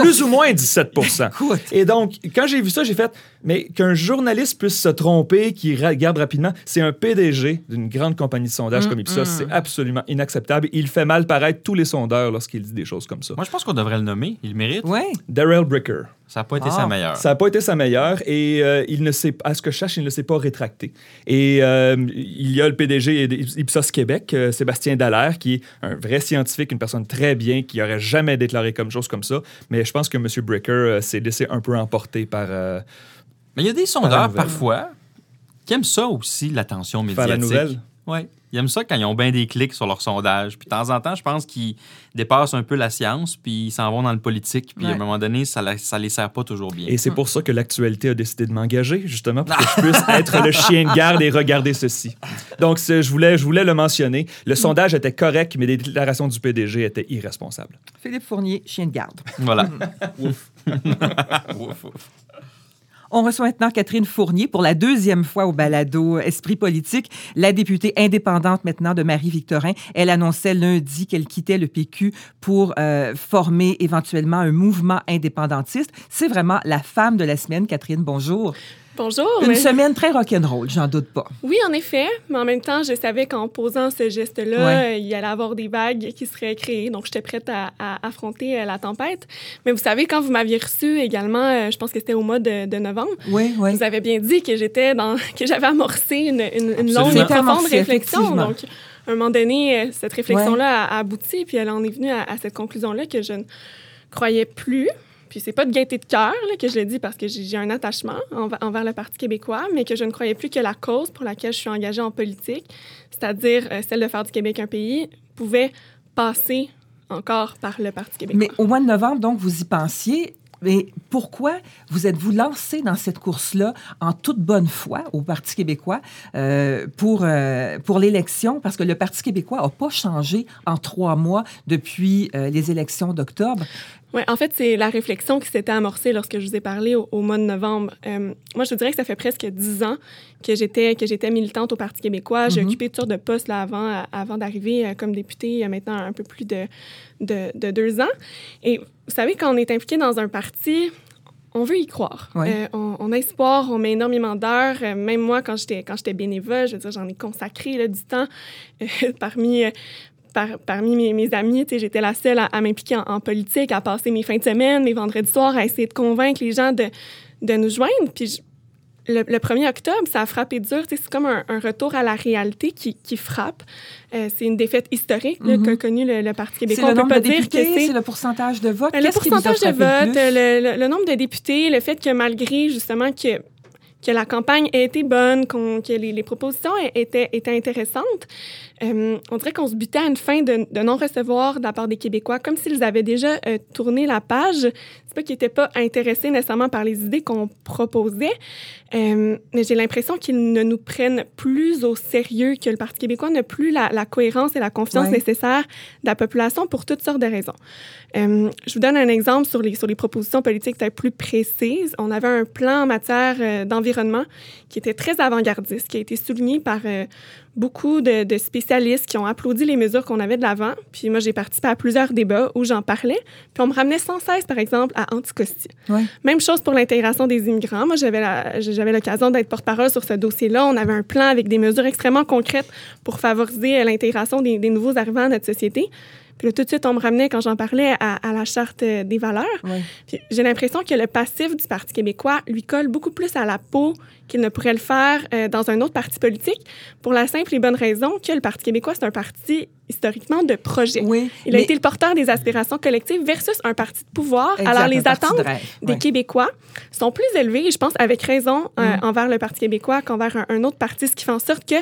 Plus ou moins 17 Écoute. Et donc, quand j'ai vu ça, j'ai fait, mais qu'un journaliste puisse se tromper, qu'il regarde rapidement, c'est un PDG d'une grande compagnie de sondage comme Ipsos, c'est absolument inacceptable. Il fait mal paraître tous les sondeurs lorsqu'il dit des choses comme ça. moi, je pense qu'on devrait le nommer. Il le mérite. Ouais. Darrell Bricker. Ça n'a pas été Ah. sa meilleure. Ça n'a pas été sa meilleure et euh, il ne s'est, à ce que je sache, il ne s'est pas rétracté. Et euh, il y a le PDG d'Ipsos Québec, euh, Sébastien Dallaire, qui est un vrai scientifique, une personne très bien, qui n'aurait jamais déclaré comme chose comme ça. Mais je pense que M. Bricker euh, s'est laissé un peu emporter par, euh, Mais il y a des sondeurs, parfois, qui aiment ça aussi, l'attention par la médiatique. nouvelle. Ouais. Ils aiment ça quand ils ont bien des clics sur leur sondage. Puis de temps en temps, je pense qu'ils dépassent un peu la science, puis ils s'en vont dans le politique. Puis à un moment donné, ça, la- ça les sert pas toujours bien. Et c'est pour ça que l'actualité a décidé de m'engager, justement, pour que je puisse être le chien de garde et regarder ceci. Donc, je voulais, je voulais le mentionner. Le sondage était correct, mais les déclarations du PDG étaient irresponsables. Philippe Fournier, chien de garde. Voilà. Ouf, ouf. On reçoit maintenant Catherine Fournier pour la deuxième fois au balado Esprit politique, la députée indépendante maintenant de Marie-Victorin. Elle annonçait lundi qu'elle quittait le PQ pour euh, former éventuellement un mouvement indépendantiste. C'est vraiment la femme de la semaine. Catherine, bonjour. Bonjour. Une mais- semaine très rock'n'roll, j'en doute pas. Oui, en effet, mais en même temps, je savais qu'en posant ce geste-là, Ouais. il y allait avoir des vagues qui seraient créées, donc j'étais prête à, à affronter euh, la tempête. Mais vous savez, quand vous m'aviez reçu également, euh, je pense que c'était au mois de, de novembre, Oui, oui. vous avez bien dit que j'étais dans, que j'avais amorcé une, une, une longue et profonde réflexion. Donc, à un moment donné, euh, cette réflexion-là a, a abouti, puis elle en est venue à, à cette conclusion-là que je ne croyais plus. Puis c'est pas de gaieté de cœur que je le dis parce que j'ai un attachement env- envers le Parti québécois, mais que je ne croyais plus que la cause pour laquelle je suis engagée en politique, c'est-à-dire euh, celle de faire du Québec un pays, pouvait passer encore par le Parti québécois. Mais au mois de novembre, donc, vous y pensiez. Mais pourquoi vous êtes-vous lancé dans cette course-là en toute bonne foi au Parti québécois euh, pour, euh, pour l'élection? Parce que le Parti québécois n'a pas changé en trois mois depuis euh, les élections d'octobre. Ouais, en fait, c'est la réflexion qui s'était amorcée lorsque je vous ai parlé au, au mois de novembre. Euh, moi, je vous dirais que ça fait presque dix ans que j'étais que j'étais militante au Parti québécois. J'ai Mhm. occupé toutes sortes de postes là avant, avant d'arriver comme députée il y a maintenant un peu plus de, de, de deux ans. Et vous savez, quand on est impliqué dans un parti, on veut y croire. Ouais. Euh, on, on a espoir, on met énormément d'heures. Euh, même moi, quand j'étais quand j'étais bénévole, je veux dire, j'en ai consacré là, du temps euh, parmi. par- parmi mes, mes amis, j'étais la seule à, à m'impliquer en, en politique, à passer mes fins de semaine, mes vendredis soirs, à essayer de convaincre les gens de, de nous joindre. Puis je- le, le 1er octobre, ça a frappé dur. C'est comme un, un retour à la réalité qui, qui frappe. Euh, c'est une défaite historique là, Mhm. qu'a connue le, le Parti C'est québécois. le On peut nombre pas de dire que députés, c'est... c'est le pourcentage de vote. Euh, Le a pourcentage de le vote, le, le- le nombre de députés, le fait que malgré justement que, que la campagne ait été bonne, qu'on- que les, les propositions aient- étaient, étaient intéressantes, euh, on dirait qu'on se butait à une fin de, de non-recevoir de la part des Québécois, comme s'ils avaient déjà euh, tourné la page. C'est pas qu'ils n'étaient pas intéressés nécessairement par les idées qu'on proposait, euh, mais j'ai l'impression qu'ils ne nous prennent plus au sérieux, que le Parti québécois n'a plus la, la cohérence et la confiance Ouais. nécessaire de la population pour toutes sortes de raisons. Je vous donne un exemple sur les, sur les propositions politiques peut-être plus précises. On avait un plan en matière d'environnement qui était très avant-gardiste, qui a été souligné par beaucoup de, de spécialistes qui ont applaudi les mesures qu'on avait de l'avant. Puis moi, j'ai participé à plusieurs débats où j'en parlais. Puis on me ramenait sans cesse, par exemple, à Anticosti. Ouais. Même chose pour l'intégration des immigrants. Moi, j'avais l'occasion d'être porte-parole sur ce dossier-là. On avait un plan avec des mesures extrêmement concrètes pour favoriser l'intégration des, des nouveaux arrivants à notre société. Puis là, tout de suite, on me ramenait, quand j'en parlais, à, à la charte des valeurs. Ouais. Puis j'ai l'impression que le passif du Parti québécois lui colle beaucoup plus à la peau qu'il ne pourrait le faire euh, dans un autre parti politique, pour la simple et bonne raison que le Parti québécois, c'est un parti historiquement de projet. Oui. Il a mais- été le porteur des aspirations collectives versus un parti de pouvoir. Exact, Alors, les de attentes des Ouais. Québécois sont plus élevées, et je pense avec raison, euh, Mm. envers le Parti québécois qu'envers un, un autre parti, ce qui fait en sorte que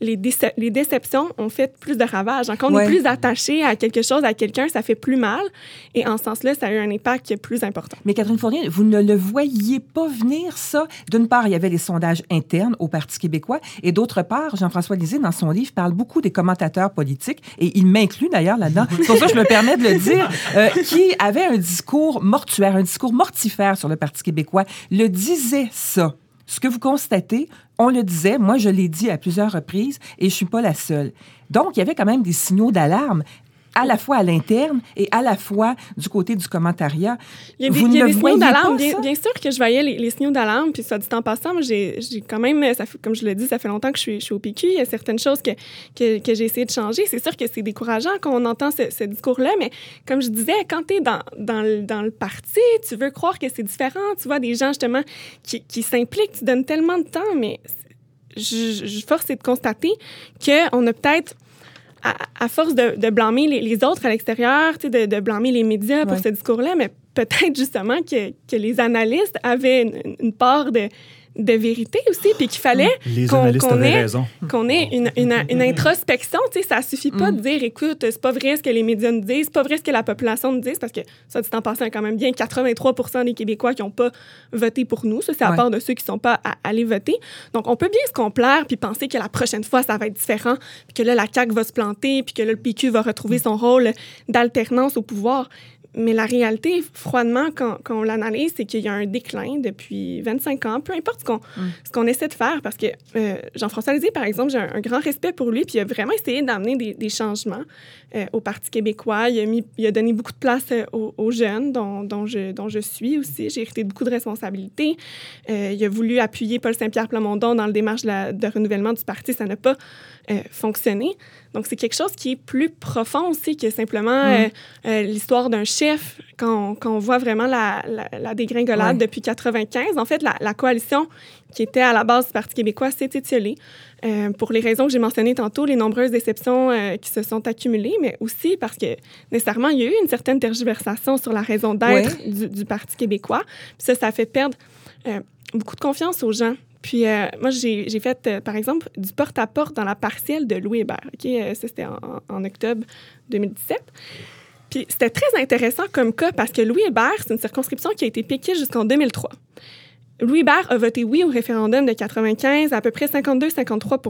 les, déce- les déceptions ont fait plus de ravages. Quand on Ouais. est plus attaché à quelque chose, à quelqu'un, ça fait plus mal. Et en ce sens-là, ça a eu un impact plus important. Mais Catherine Fournier, vous ne le voyiez pas venir, ça? D'une part, il y avait les sondages internes au Parti québécois, et d'autre part, Jean-François Lisée, dans son livre, parle beaucoup des commentateurs politiques, et il m'inclut d'ailleurs là-dedans, c'est pour ça que je me permets de le dire, euh, qui avait un discours mortuaire, un discours mortifère sur le Parti québécois, le disait ça. Ce que vous constatez, on le disait, moi je l'ai dit à plusieurs reprises, et je suis pas la seule. Donc, il y avait quand même des signaux d'alarme à la fois à l'interne et à la fois du côté du commentariat. Il y a des, Vous il y a ne des le signaux d'alarme. Bien, sûr que je voyais les, les signaux d'alarme. Puis, soit dit en passant, j'ai quand même, ça comme je l'ai dit, ça fait longtemps que je suis, je suis au PQ. Il y a certaines choses que, que, que j'ai essayé de changer. C'est sûr que c'est décourageant quand on entend ce, ce discours-là. Mais comme je disais, quand tu es dans, dans, le, dans le parti, tu veux croire que c'est différent. Tu vois des gens, justement, qui, qui s'impliquent. Tu donnes tellement de temps. Mais je, je force est de constater qu'on a peut-être à, à force de, de blâmer les, les autres à l'extérieur, de, de blâmer les médias pour Ouais. ce discours-là, mais peut-être justement que, que les analystes avaient une, une part de de vérité aussi, puis qu'il fallait Les qu'on ait, ait une, une, une introspection. Tu sais, ça suffit pas de dire, écoute, c'est pas vrai ce que les médias nous disent, c'est pas vrai ce que la population nous dit, parce que ça, dit en passant, quand même bien 83% des Québécois qui n'ont pas voté pour nous. Ça, c'est à Ouais. part de ceux qui sont pas à- allés voter. Donc, on peut bien se complaire puis penser que la prochaine fois, ça va être différent, puis que là, la CAQ va se planter, puis que là, le PQ va retrouver son rôle d'alternance au pouvoir. Mais la réalité, froidement, quand, quand on l'analyse, c'est qu'il y a un déclin depuis 25 ans, peu importe ce qu'on ce qu'on essaie de faire, parce que euh, Jean-François Lisée, par exemple, j'ai un, un grand respect pour lui, puis il a vraiment essayé d'amener des, des changements euh, au Parti québécois. Il a, mis, il a donné beaucoup de place euh, aux, aux jeunes, dont, dont, je, dont je suis aussi. J'ai hérité de beaucoup de responsabilités. Il a voulu appuyer Paul Saint-Pierre Plamondon dans le démarche de, la- de renouvellement du parti. Ça n'a pas fonctionné. Donc, c'est quelque chose qui est plus profond aussi que simplement euh, euh, l'histoire d'un chef. Quand on, quand on voit vraiment la, la, la dégringolade Ouais. depuis 95, en fait, la, la coalition qui était à la base du Parti québécois s'est étiolée. Euh, pour les raisons que j'ai mentionnées tantôt, les nombreuses déceptions qui se sont accumulées, mais aussi parce que nécessairement, il y a eu une certaine tergiversation sur la raison d'être du, du Parti québécois. Puis ça, ça a fait perdre beaucoup de confiance aux gens. Puis euh, moi, j'ai fait, euh, par exemple, du porte-à-porte dans la partielle de Louis Hébert. Euh, ça, c'était en, octobre 2017. Puis c'était très intéressant comme cas parce que Louis Hébert, c'est une circonscription qui a été piquée jusqu'en 2003. Louis Hébert a voté oui au référendum de 95 à, à peu près 52-53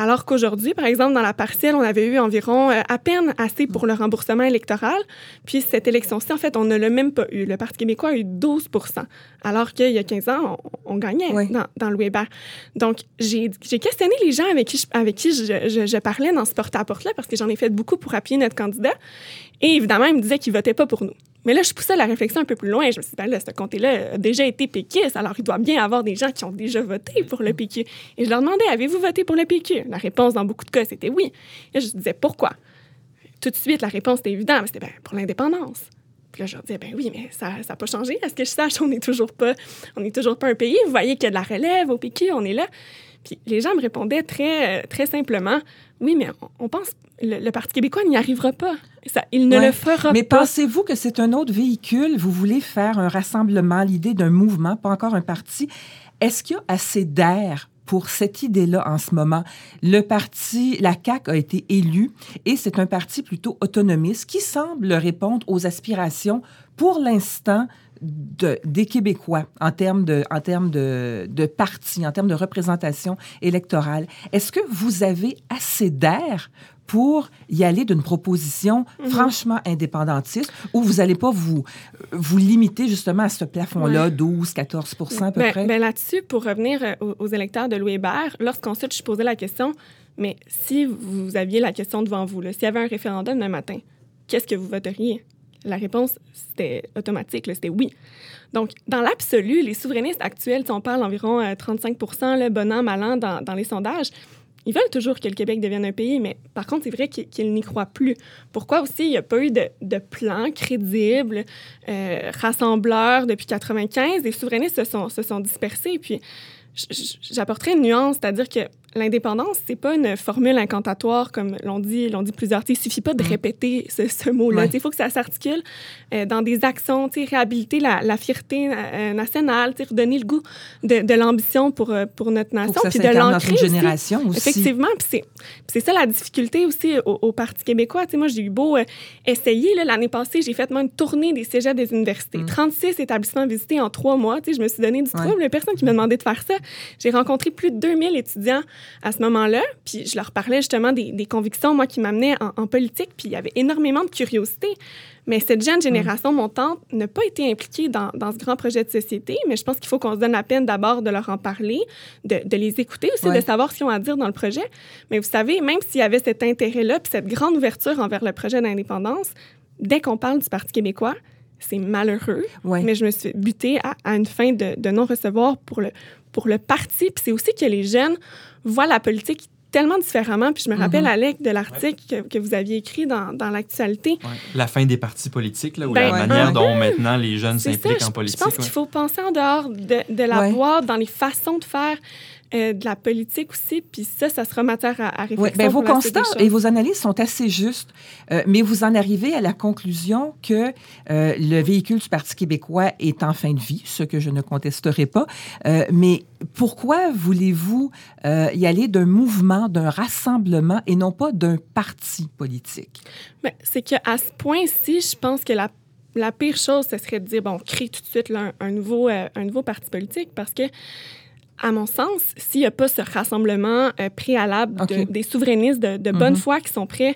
alors qu'aujourd'hui, par exemple, dans la partielle, on avait eu environ euh, à peine assez pour le remboursement électoral. Puis cette élection-ci, en fait, on ne l'a même pas eu. Le Parti québécois a eu 12 alors qu'il y a 15 ans, on, on gagnait Oui. dans, dans Louis Hébert. Donc, j'ai questionné les gens avec qui je, avec qui je, je- je parlais dans ce porte-à-porte-là parce que j'en ai fait beaucoup pour appuyer notre candidat. Et évidemment, ils me disaient qu'ils votaient pas pour nous. Mais là, je poussais la réflexion un peu plus loin. Je me suis dit, ben là, ce comté-là a déjà été péquiste, alors il doit bien avoir des gens qui ont déjà voté pour le PQ. Et je leur demandais, avez-vous voté pour le PQ? La réponse, dans beaucoup de cas, c'était oui. Et je disais, pourquoi? Tout de suite, la réponse était évidente, mais c'était ben, pour l'indépendance. Puis là, je leur disais, ben oui, mais ça n'a pas changé. À ce que je sache, on n'est toujours pas, on n'est toujours pas un pays. Vous voyez qu'il y a de la relève au PQ, on est là. Puis les gens me répondaient très, très simplement, oui, mais on, on pense le, le Parti québécois n'y arrivera pas. Ça, il ne Ouais. le fera Mais pas. pensez-vous que c'est un autre véhicule? Vous voulez faire un rassemblement, l'idée d'un mouvement, pas encore un parti. Est-ce qu'il y a assez d'air pour cette idée-là en ce moment? Le parti, la CAQ a été élu et c'est un parti plutôt autonomiste qui semble répondre aux aspirations, pour l'instant, de- des Québécois en termes de, en termes de, de parti, en termes de représentation électorale. Est-ce que vous avez assez d'air pour y aller d'une proposition Mhm. franchement indépendantiste où vous n'allez pas vous, vous limiter justement à ce plafond-là, 12, 14 à peu Ben, près? ben là-dessus, pour revenir euh, aux, aux électeurs de Louis Hébert, lorsqu'ensuite je posais la question, mais si vous aviez la question devant vous, s'il y avait un référendum demain matin, qu'est-ce que vous voteriez? La réponse, c'était automatique, c'était oui. Donc, dans l'absolu, les souverainistes actuels, si on parle environ euh, 35 le bon an, mal an dans, les sondages, ils veulent toujours que le Québec devienne un pays, mais par contre, c'est vrai qu'ils n'y croient plus. Pourquoi aussi il n'y a pas eu de, plan crédible, euh, rassembleur depuis 95? Les souverainistes se sont, se sont dispersés. Puis, j'apporterai une nuance, c'est-à-dire que l'indépendance, c'est pas une formule incantatoire, comme l'ont dit, l'ont dit plusieurs. Tu sais, Il suffit pas de répéter ce, ce mot-là. Ouais. Il faut que ça s'articule euh, dans des actions, réhabiliter la, la fierté euh, nationale, tu sais, redonner le goût de, de l'ambition pour, euh, pour notre nation, que ça puis de l'ancrer aussi. génération aussi. Effectivement, puis c'est, ça la difficulté aussi au, au Parti québécois. Tu sais, moi, j'ai eu beau euh, essayer. L'année passée, j'ai fait moi, une tournée des cégeps des universités. 36 établissements visités en trois mois. Je me suis donné du Mm. Ouais. trouble. A personne qui m'a demandé de faire ça. J'ai rencontré plus de 2000 étudiants à ce moment-là. Puis je leur parlais justement des, des convictions, moi, qui m'amenaient en, en politique. Puis il y avait énormément de curiosité. Mais cette jeune génération montante n'a pas été impliquée dans, dans ce grand projet de société. Mais je pense qu'il faut qu'on se donne la peine d'abord de leur en parler, de, de les écouter aussi, Ouais. de savoir ce qu'ils ont à dire dans le projet. Mais vous savez, même s'il y avait cet intérêt-là, puis cette grande ouverture envers le projet d'indépendance, dès qu'on parle du Parti québécois, c'est malheureux. Ouais. Mais je me suis butée à, à une fin de, de non-recevoir pour le, pour le parti. Puis c'est aussi que les jeunes voient la politique tellement différemment. Puis je me rappelle, Mhm. Alec, de l'article que, que vous aviez écrit dans, dans l'actualité. La fin des partis politiques, là, ou Ben, la ouais. manière dont maintenant les jeunes s'impliquent je, en je politique. pense ouais. qu'il faut penser en dehors de, de la Ouais. boîte, dans les façons de faire euh, de la politique aussi. Puis ça, ça sera matière à, à réflexion. Oui, ben, vos constats et vos analyses sont assez justes, euh, mais vous en arrivez à la conclusion que euh, le véhicule du Parti québécois est en fin de vie, ce que je ne contesterai pas. Mais pourquoi voulez-vous y aller d'un mouvement, d'un rassemblement et non pas d'un parti politique? C'est qu'à ce point-ci, je pense que la, la pire chose, ce serait de dire, bon, on crée tout de suite là, un, un nouveau, euh, un nouveau parti politique parce que, à mon sens, s'il n'y a pas ce rassemblement euh, préalable de- des souverainistes de, de bonne Mhm. foi qui sont prêts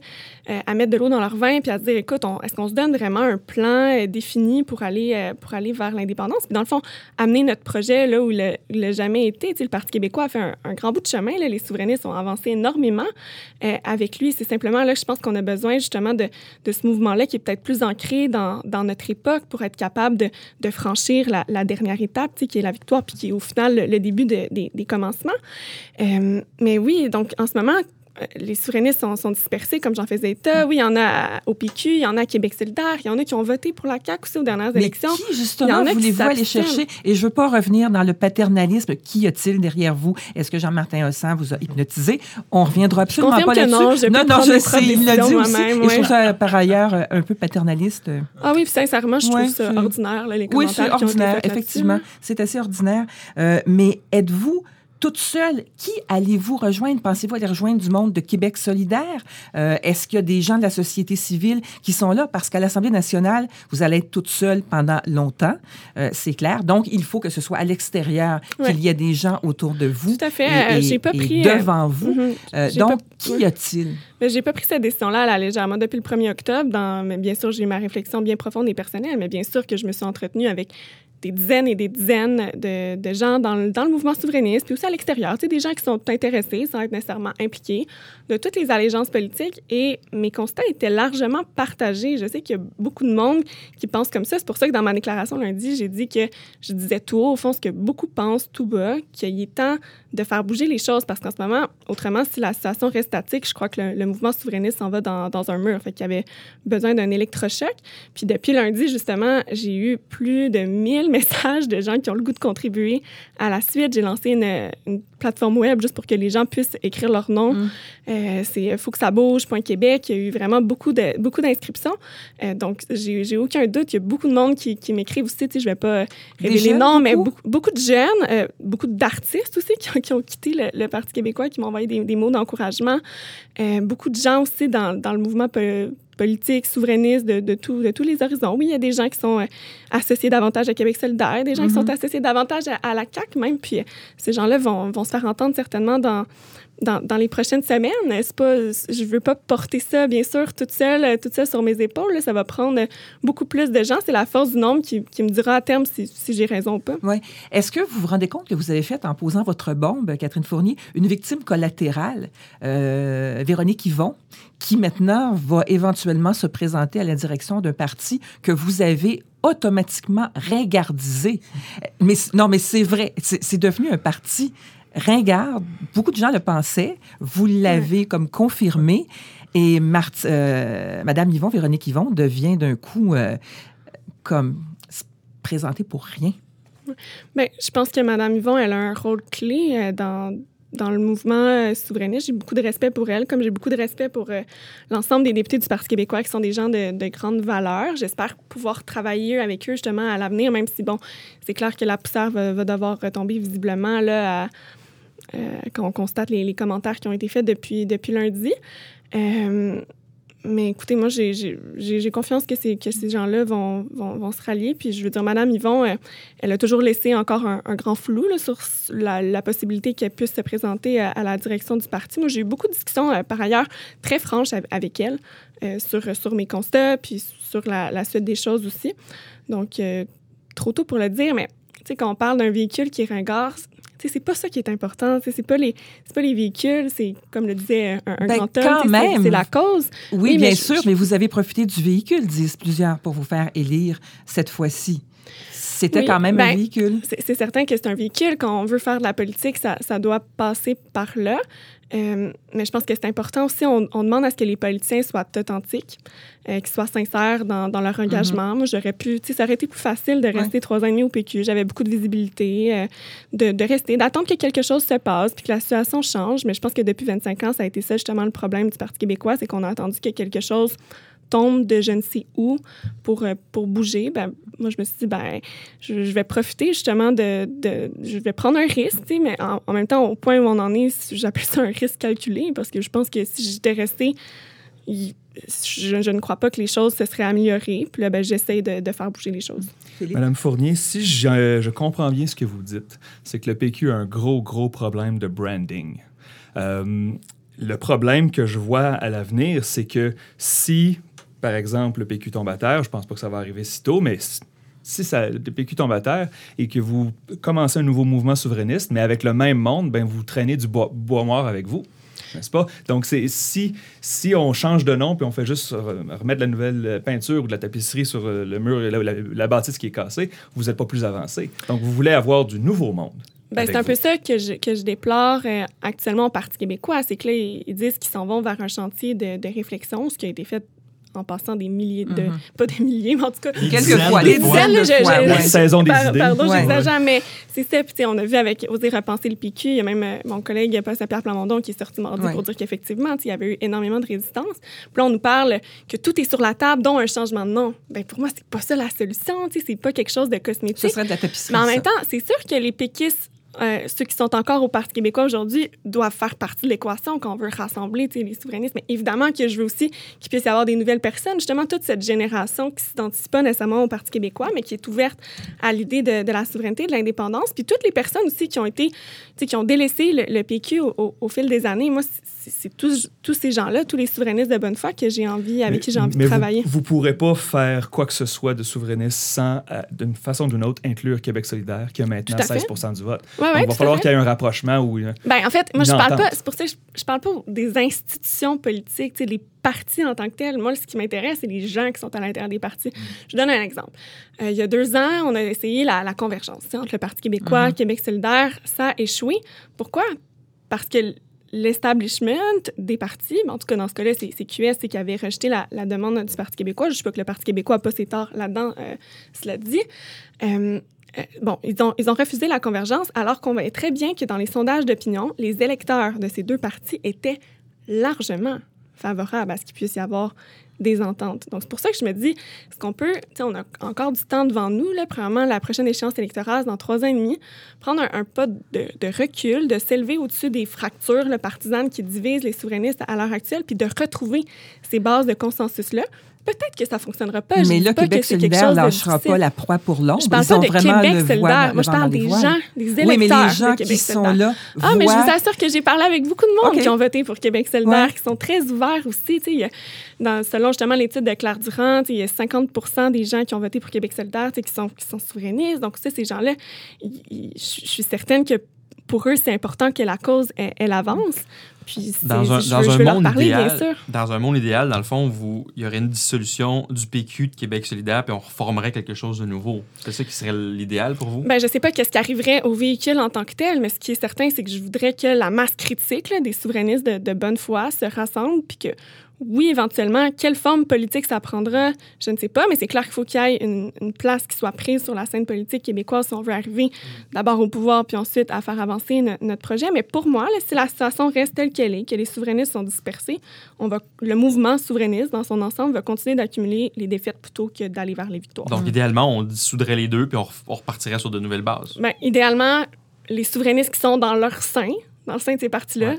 euh, à mettre de l'eau dans leur vin puis à se dire, écoute, est-ce qu'on se donne vraiment un plan euh, défini pour aller, euh, pour aller vers l'indépendance? Puis dans le fond, amener notre projet là où il n'a jamais été. Le Parti québécois a fait un, grand bout de chemin. Les souverainistes ont avancé énormément avec lui. C'est simplement là que je pense qu'on a besoin justement de, ce mouvement-là qui est peut-être plus ancré dans, notre époque pour être capable de, franchir la, dernière étape, qui est la victoire, puis qui est au final le, début de- des, commencements. Mais oui, donc en ce moment, les souverainistes sont, sont dispersés, comme j'en faisais état. Oui, il y en a au PQ, il y en a à Québec solidaire, il y en a qui ont voté pour la CAQ aussi aux dernières Mais élections. qui, justement, voulez-vous aller chercher? Et je veux pas revenir dans le paternalisme. Qui a-t-il derrière vous? Est-ce que Jean-Martin Hossan vous a hypnotisé? On reviendra absolument pas là-dessus. non, je non, non, je sais, il l'a dit aussi. moi-même, Et je trouve ouais. ça, par ailleurs, un peu paternaliste. Ah oui, puis sincèrement, je Ouais, trouve ça c'est- ordinaire, là, les Oui, commentaires c'est ont été ordinaire, effectivement. C'est assez ordinaire. Euh, mais êtes-vous toute seule? Qui allez-vous rejoindre? Pensez-vous aller rejoindre du monde de Québec solidaire? Euh, Est-ce qu'il y a des gens de la société civile qui sont là? Parce qu'à l'Assemblée nationale, vous allez être toute seule pendant longtemps, euh, c'est clair. Donc, il faut que ce soit à l'extérieur, Ouais. qu'il y ait des gens autour de vous. Tout à fait. et- Euh, et- j'ai pas et pris, devant vous. J'ai donc, pas- qui y a-t-il? J'ai pas pris cette décision-là à la légère. Moi, depuis le 1er octobre, dans, bien sûr, j'ai eu ma réflexion bien profonde et personnelle, mais bien sûr que je me suis entretenue avec des dizaines et des dizaines de, gens dans le, mouvement souverainiste, puis aussi à l'extérieur, des gens qui sont intéressés sans être nécessairement impliqués de toutes les allégeances politiques. Et mes constats étaient largement partagés. Je sais qu'il y a beaucoup de monde qui pense comme ça. C'est pour ça que dans ma déclaration lundi, j'ai dit que je disais tout haut, au fond, ce que beaucoup pensent tout bas, qu'il est temps de faire bouger les choses parce qu'en ce moment, autrement, si la situation reste statique, je crois que le, le mouvement souverainiste s'en va dans, dans un mur. Fait qu'il y avait besoin d'un électrochoc. Puis depuis lundi, justement, j'ai eu plus de 1000 messages de gens qui ont le goût de contribuer à la suite. J'ai lancé une, une plateforme web juste pour que les gens puissent écrire leur nom. Mm. Euh, c'est faut que ça bouge.québec. Il y a eu vraiment beaucoup de beaucoup d'inscriptions. Euh, donc, j'ai j'ai aucun doute. Il y a beaucoup de monde qui, qui m'écrivent aussi. Tu sais, je vais pas révéler jeunes, non, mais beaucoup? beaucoup, beaucoup de jeunes, euh, beaucoup d'artistes aussi qui ont, qui ont quitté le, le Parti québécois, qui m'ont envoyé des, des mots d'encouragement. Euh, beaucoup de gens aussi dans, dans le mouvement po- politique, souverainiste, de, de, tout- de tous les horizons. Oui, il y a des gens qui sont euh, associés davantage à Québec solidaire, des gens qui sont associés davantage à, à la CAQ même, puis euh, ces gens-là vont, vont se faire entendre certainement dans, dans, dans les prochaines semaines. C'est pas, je veux pas porter ça, bien sûr, toute seule, euh, toute seule sur mes épaules. Ça va prendre euh, beaucoup plus de gens. C'est la force du nombre qui, qui me dira à terme si, si j'ai raison ou pas. Oui. Est-ce que vous vous rendez compte que vous avez fait, en posant votre bombe, Catherine Fournier, une victime collatérale, euh, Véronique Yvon, qui maintenant va éventuellement se présenter à la direction d'un parti que vous avez automatiquement ringardisé. Mais c- non, mais c'est vrai, c'est devenu un parti ringard. Beaucoup de gens le pensaient. Vous l'avez comme confirmé. Et Marthe, euh, Madame Yvon, Véronique Yvon, devient d'un coup euh, comme se présenter pour rien. Bien, je pense que Mme Yvon, elle a un rôle clé euh, dans, dans le mouvement euh, souverainiste. J'ai beaucoup de respect pour elle, comme j'ai beaucoup de respect pour euh, l'ensemble des députés du Parti québécois qui sont des gens de, de grande valeur. J'espère pouvoir travailler avec eux justement à l'avenir, même si, bon, c'est clair que la poussière va, va devoir retomber visiblement là, à- quand on constate les, commentaires qui ont été faits depuis, lundi. Euh, mais écoutez, moi, j'ai- confiance que ces, gens-là vont, se rallier. Puis je veux dire, Madame Yvon, euh, elle a toujours laissé encore un, grand flou sur la, possibilité qu'elle puisse se présenter à, la direction du parti. Moi, j'ai eu beaucoup de discussions, euh, par ailleurs, très franches av- avec elle euh, sur, mes constats, puis sur la, la suite des choses aussi. Donc, euh, trop tôt pour le dire, mais sais, quand on parle d'un véhicule qui est ringard, tu sais, c'est pas ça qui est important. C'est pas les, c'est pas les véhicules, c'est comme le disait un, un Ben, grand homme, c'est- la cause. Oui, Oui, bien mais sûr, je- mais vous avez profité du véhicule, disent plusieurs, pour vous faire élire cette fois-ci. C'était Oui, quand même un ben, véhicule. C'est c'est certain que c'est un véhicule. Quand on veut faire de la politique, ça, ça doit passer par là. Euh, mais je pense que c'est important aussi, on, on, demande à ce que les politiciens soient authentiques, euh, qu'ils soient sincères dans, dans leur engagement. Moi, j'aurais pu, tu sais, ça aurait été plus facile de rester trois ans et demi au PQ. J'avais beaucoup de visibilité, euh, de, de, rester, d'attendre que quelque chose se passe, puis que la situation change. Mais je pense que depuis 25 ans, ça a été ça justement le problème du Parti québécois, c'est qu'on a attendu que quelque chose tombe de je ne sais où pour, pour bouger, ben, moi, je me suis dit, ben, je, vais profiter justement de, Je vais prendre un risque, mais en, même temps, au point où on en est, j'appelle ça un risque calculé parce que je pense que si j'étais restée, je, ne crois pas que les choses se seraient améliorées. Puis là, ben, j'essaie de, faire bouger les choses. Madame Fournier, si je, je, comprends bien ce que vous dites, c'est que le PQ a un gros, gros problème de branding. Euh, le problème que je vois à l'avenir, c'est que si, par exemple, le PQ tombe à terre, je pense pas que ça va arriver si tôt, mais si ça, le PQ tombe à terre et que vous commencez un nouveau mouvement souverainiste, mais avec le même monde, ben vous traînez du bois, bois mort avec vous n'est-ce pas? Donc, c'est si, si on change de nom puis on fait juste remettre de la nouvelle peinture ou de la tapisserie sur le mur, la, la, la bâtisse qui est cassée, vous n'êtes pas plus avancé. Donc, vous voulez avoir du nouveau monde. Ben, c'est un peu ça que je, que je déplore euh, actuellement au Parti québécois. C'est que là, ils disent qu'ils s'en vont vers un chantier de, de réflexion, ce qui a été fait en passant des milliers de... Mm -hmm. Pas des milliers, mais en tout cas... Quelques fois. Des dizaines, de je, je, ouais. saison des idées. Pardon, ouais. j'exagère, mais c'est ça. Puis on a vu avec Oser repenser le PQ, il y a même euh, mon collègue Paul-Pierre Plamondon qui est sorti mardi ouais. pour dire qu'effectivement, il y avait eu énormément de résistance. Puis là, on nous parle que tout est sur la table, dont un changement de nom. Ben pour moi, c'est pas ça la solution. C'est pas quelque chose de cosmétique. Ce serait de la tapisserie, Mais en même temps, c'est sûr que les péquistes euh, ceux qui sont encore au Parti québécois aujourd'hui doivent faire partie de l'équation qu'on veut rassembler les souverainistes. Mais évidemment que je veux aussi qu'il puisse y avoir des nouvelles personnes, justement toute cette génération qui ne s'identifie pas nécessairement au Parti québécois, mais qui est ouverte à l'idée de, de, la souveraineté, de l'indépendance. Puis toutes les personnes aussi qui ont été, qui ont délaissé le, le PQ au, au, au, fil des années. Moi, c'est tous, tous ces gens-là, tous les souverainistes de bonne foi que j'ai envie, avec mais, qui j'ai envie de travailler. Vous ne pourrez pas faire quoi que ce soit de souverainiste sans, euh, d'une façon ou d'une autre, inclure Québec solidaire, qui a maintenant 16% du vote. Ouais, Donc, ouais, il va falloir qu'il y ait un rapprochement ou une, ben, en fait, moi, je parle pas, c'est pour ça que je, je parle pas des institutions politiques, les partis en tant que tels. Moi, ce qui m'intéresse, c'est les gens qui sont à l'intérieur des partis. Mm. Je donne un exemple. Euh, il y a deux ans, on a essayé la, la convergence entre le Parti québécois, mm -hmm. Québec solidaire. Ça a échoué. Pourquoi? Parce que l'establishment des partis, en tout cas dans ce cas-là, c'est QS qui avait rejeté la, la, demande du Parti québécois. Je ne sais pas que le Parti québécois n'a pas ses torts là-dedans, euh, cela dit. Euh, euh, bon, ils ont, ils ont refusé la convergence alors qu'on voyait très bien que dans les sondages d'opinion, les électeurs de ces deux partis étaient largement favorables à ce qu'il puisse y avoir des ententes. Donc, c'est pour ça que je me dis, est-ce qu'on peut, tu sais, on a encore du temps devant nous, là, probablement la prochaine échéance électorale dans trois ans et demi, prendre un, pas de, recul, de s'élever au-dessus des fractures là, partisanes qui divisent les souverainistes à l'heure actuelle, puis de retrouver ces bases de consensus-là? Peut-être que ça ne fonctionnera pas. Mais je là, pas Québec que solidaire ne lâchera pas la proie pour l'ombre. Je parle Ils pas de Québec solidaire. Moi, je parle des gens, des électeurs oui, mais les gens qui sont là Ah, mais je vous assure que j'ai parlé avec beaucoup de monde qui ont voté pour Québec solidaire, qui sont très ouverts aussi. Tu dans, selon justement l'étude de Claire Durand, tu il y a 50 des gens qui ont voté pour Québec solidaire tu qui sont, qui sont souverainistes. Donc, ça, ces gens-là, je suis certaine que pour eux, c'est important que la cause, elle, elle avance. Puis, Dans un, je dans je un veux leur monde parler, bien idéal, sûr. dans un monde idéal, dans le fond, vous, il y aurait une dissolution du PQ de Québec solidaire, puis on reformerait quelque chose de nouveau. C'est ça qui serait l'idéal pour vous? Ben, je sais pas qu'est-ce qui arriverait au véhicule en tant que tel, mais ce qui est certain, c'est que je voudrais que la masse critique là, des souverainistes de, de bonne foi se rassemble, puis que oui, éventuellement, quelle forme politique ça prendra, je ne sais pas, mais c'est clair qu'il faut qu'il y ait une, une, place qui soit prise sur la scène politique québécoise si on veut arriver d'abord au pouvoir, puis ensuite à faire avancer no notre projet. Mais pour moi, là, si la situation reste telle qu'elle est, que les souverainistes sont dispersés, on va, le mouvement souverainiste dans son ensemble va continuer d'accumuler les défaites plutôt que d'aller vers les victoires. Donc, idéalement, on dissoudrait les deux, puis on, on repartirait sur de nouvelles bases. Ben, idéalement, les souverainistes qui sont dans leur sein, dans le sein de ces partis-là, Ouais.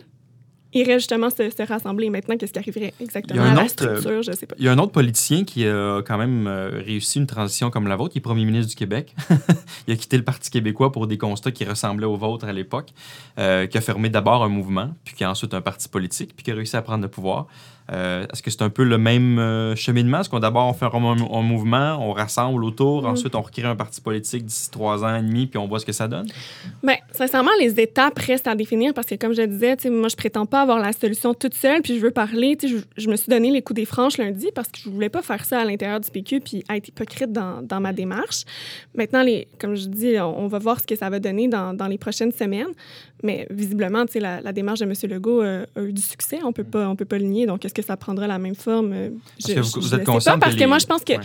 Iraient justement se, se rassembler. Maintenant, qu'est-ce qui arriverait exactement Il y a un à la autre, euh, structure, je sais pas. Il y a un autre politicien qui a quand même euh, réussi une transition comme la vôtre, qui est premier ministre du Québec. il a quitté le Parti québécois pour des constats qui ressemblaient aux vôtres à l'époque, euh, qui a fermé d'abord un mouvement, puis qui a ensuite un parti politique, puis qui a réussi à prendre le pouvoir. Euh, Est-ce que c'est un peu le même euh, cheminement? Est-ce qu'on d'abord fait un, un, mouvement, on rassemble autour, Mm. ensuite on recrée un parti politique d'ici trois ans et demi, puis on voit ce que ça donne? Ben, sincèrement, les étapes restent à définir parce que, comme je disais, moi, je prétends pas avoir la solution toute seule, puis je veux parler. Je, je me suis donné les coups des franches lundi parce que je voulais pas faire ça à l'intérieur du PQ puis être hypocrite dans, dans ma démarche. Maintenant, les, comme je dis, on, on va voir ce que ça va donner dans, dans les prochaines semaines. Mais visiblement, la, la démarche de M. Legault euh, a eu du succès. On peut pas, on peut pas le nier. Donc, est-ce que ça prendra la même forme? Euh, que vous- vous je êtes pas, parce que les- moi, je pense que Ouais.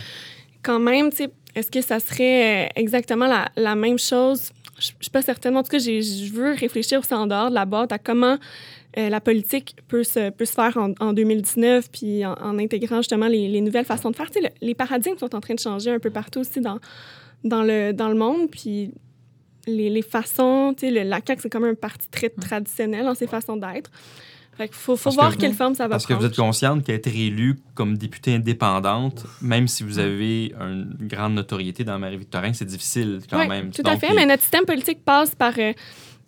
quand même, est-ce que ça serait euh, exactement la, la même chose? Je je suis pas certaine. En tout cas, je veux réfléchir aussi en dehors de la boîte à comment euh, la politique peut se, peut se faire en, en 2019, puis en, en intégrant justement les, les nouvelles façons de faire. Tu sais, le- les paradigmes sont en train de changer un peu partout aussi dans, dans, le, dans le monde, puis les, les façons, tu sais, le- la CAQ, c'est comme un parti très traditionnel dans ses façons d'être. Fait qu'il faut, faut Parce que voir quelle forme ça va Parce que prendre. vous êtes consciente qu'être élue comme députée indépendante, même si vous avez une grande notoriété dans Marie-Victorin, c'est difficile quand Oui, même. tout à Donc, fait. il- Mais notre système politique passe par, euh,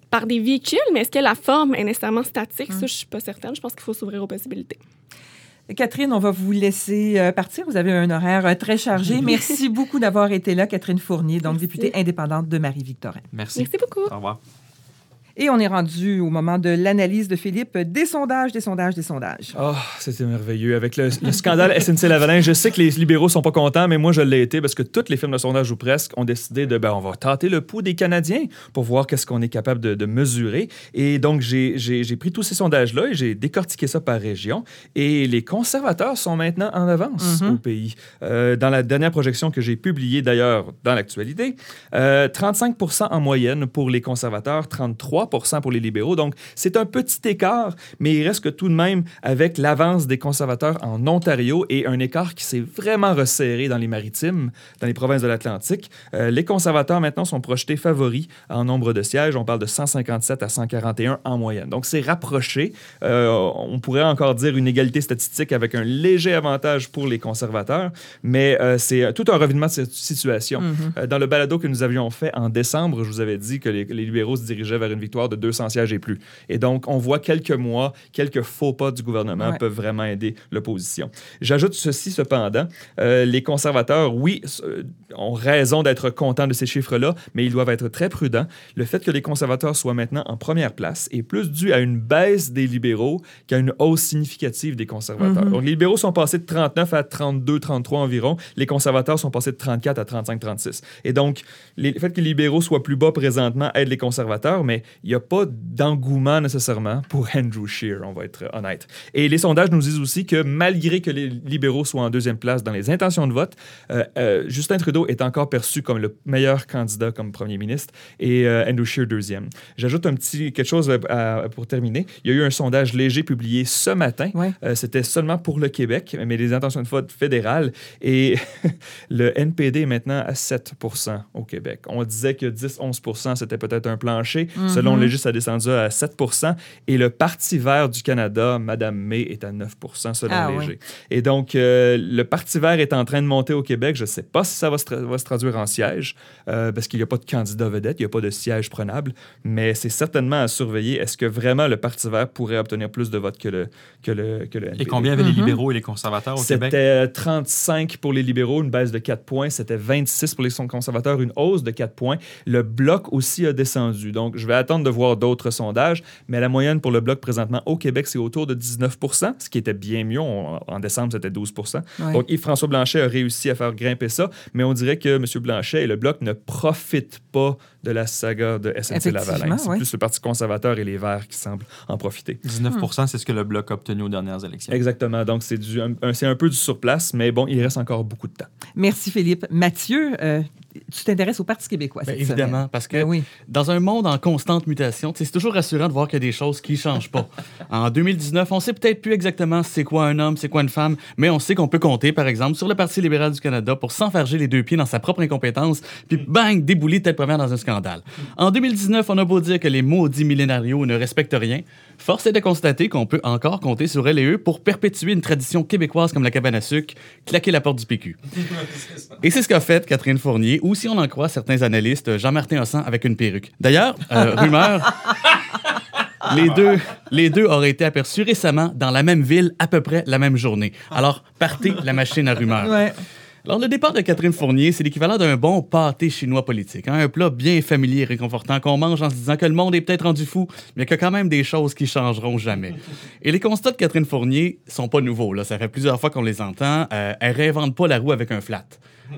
par des véhicules, mais est-ce que la forme est nécessairement statique? Mm. Ça, je suis pas certaine. Je pense qu'il faut s'ouvrir aux possibilités. Catherine, on va vous laisser euh, partir. Vous avez un horaire euh, très chargé. Merci beaucoup d'avoir été là, Catherine Fournier, donc Merci. députée indépendante de Marie-Victorin. Merci. Merci beaucoup. Au revoir. Et on est rendu au moment de l'analyse de Philippe des sondages, des sondages, des sondages. Oh, c'était merveilleux. Avec le, le scandale SNC-Lavalin, je sais que les libéraux sont pas contents, mais moi, je l'ai été parce que toutes les firmes de sondage ou presque ont décidé de, ben, on va tâter le pouls des Canadiens pour voir qu'est-ce qu'on est capable de, de mesurer. Et donc, j'ai pris tous ces sondages-là et j'ai décortiqué ça par région. Et les conservateurs sont maintenant en avance Mhm. au pays. Euh, dans la dernière projection que j'ai publiée, d'ailleurs, dans l'actualité, euh, 35% en moyenne pour les conservateurs, 33 pour les libéraux. Donc, c'est un petit écart, mais il reste que tout de même avec l'avance des conservateurs en Ontario et un écart qui s'est vraiment resserré dans les maritimes, dans les provinces de l'Atlantique. Euh, les conservateurs maintenant sont projetés favoris en nombre de sièges. On parle de 157 à 141 en moyenne. Donc, c'est rapproché. Euh, on pourrait encore dire une égalité statistique avec un léger avantage pour les conservateurs, mais euh, c'est tout un revirement de cette situation. Mhm. Euh, Dans le balado que nous avions fait en décembre, je vous avais dit que les, les libéraux se dirigeaient vers une victoire de 200 sièges et plus. Et donc, on voit quelques mois, quelques faux pas du gouvernement Ouais. peuvent vraiment aider l'opposition. J'ajoute ceci cependant, euh, les conservateurs, oui, euh, ont raison d'être contents de ces chiffres-là, mais ils doivent être très prudents. Le fait que les conservateurs soient maintenant en première place est plus dû à une baisse des libéraux qu'à une hausse significative des conservateurs. Mhm. Donc, les libéraux sont passés de 39 à 32, 33 environ. Les conservateurs sont passés de 34 à 35, 36. Et donc, le fait que les libéraux soient plus bas présentement aide les conservateurs, mais il n'y a pas d'engouement nécessairement pour Andrew Scheer, on va être honnête. Et les sondages nous disent aussi que malgré que les libéraux soient en deuxième place dans les intentions de vote, euh, euh, Justin Trudeau est encore perçu comme le meilleur candidat comme premier ministre et euh, Andrew Scheer deuxième. J'ajoute un petit quelque chose à- pour terminer. Il y a eu un sondage léger publié ce matin. Ouais. C'était seulement pour le Québec, mais les intentions de vote fédérales. Et le NPD est maintenant à 7% au Québec. On disait que 10-11% c'était peut-être un plancher. Selon Mhm. Légis, ça a descendu à 7% Et le Parti vert du Canada, Mme May, est à 9% selon Ah, Léger. Et donc, euh, le Parti vert est en train de monter au Québec. Je ne sais pas si ça va se, tra- va se traduire en siège, euh, parce qu'il n'y a pas de candidat vedette, il n'y a pas de siège prenable, mais c'est certainement à surveiller. Est-ce que vraiment le Parti vert pourrait obtenir plus de votes que le, que le, que le Et combien avaient les Mhm. libéraux et les conservateurs au Québec? C'était 35 pour les libéraux, une baisse de 4 points. C'était 26 pour les conservateurs, une hausse de 4 points. Le bloc aussi a descendu. Donc, je vais attendre de voir d'autres sondages, mais la moyenne pour le bloc présentement au Québec, c'est autour de 19% ce qui était bien mieux. On- en décembre, c'était 12 Ouais. Donc, Yves-François Blanchet a réussi à faire grimper ça, mais on dirait que M. Blanchet et le bloc ne profitent pas de la saga de SNC-Lavalin. Effectivement, C'est ouais. plus le Parti conservateur et les Verts qui semblent en profiter. 19 c'est ce que le Bloc a obtenu aux dernières élections. Exactement. Donc, c'est du- un, un- c'est un peu du surplace, mais bon, il reste encore beaucoup de temps. Merci, Philippe. Mathieu, euh, tu t'intéresses au Parti québécois Ben, cette évidemment, semaine. parce que Ben oui. dans un monde en constante mutation, c'est toujours rassurant de voir qu'il y a des choses qui ne changent pas. en 2019, on sait peut-être plus exactement c'est quoi un homme, c'est quoi une femme, mais on sait qu'on peut compter, par exemple, sur le Parti libéral du Canada pour s'enfarger les deux pieds dans sa propre incompétence, puis bang, débouler tête première dans un scandale. En 2019, on a beau dire que les maudits millénarios ne respectent rien, force est de constater qu'on peut encore compter sur elle et eux pour perpétuer une tradition québécoise comme la cabane à sucre, claquer la porte du PQ. Et c'est ce qu'a fait Catherine Fournier, ou si on en croit certains analystes, Jean-Martin Hossan avec une perruque. D'ailleurs, euh, rumeur, les deux, les deux auraient été aperçus récemment dans la même ville, à peu près la même journée. Alors, partez la machine à rumeurs. Ouais. Alors, le départ de Catherine Fournier, c'est l'équivalent d'un bon pâté chinois politique. hein, Un plat bien familier et réconfortant qu'on mange en se disant que le monde est peut-être rendu fou, mais qu'il y a quand même des choses qui changeront jamais. Et les constats de Catherine Fournier sont pas nouveaux. Là. Ça fait plusieurs fois qu'on les entend. Euh, elle réinvente pas la roue avec un flat.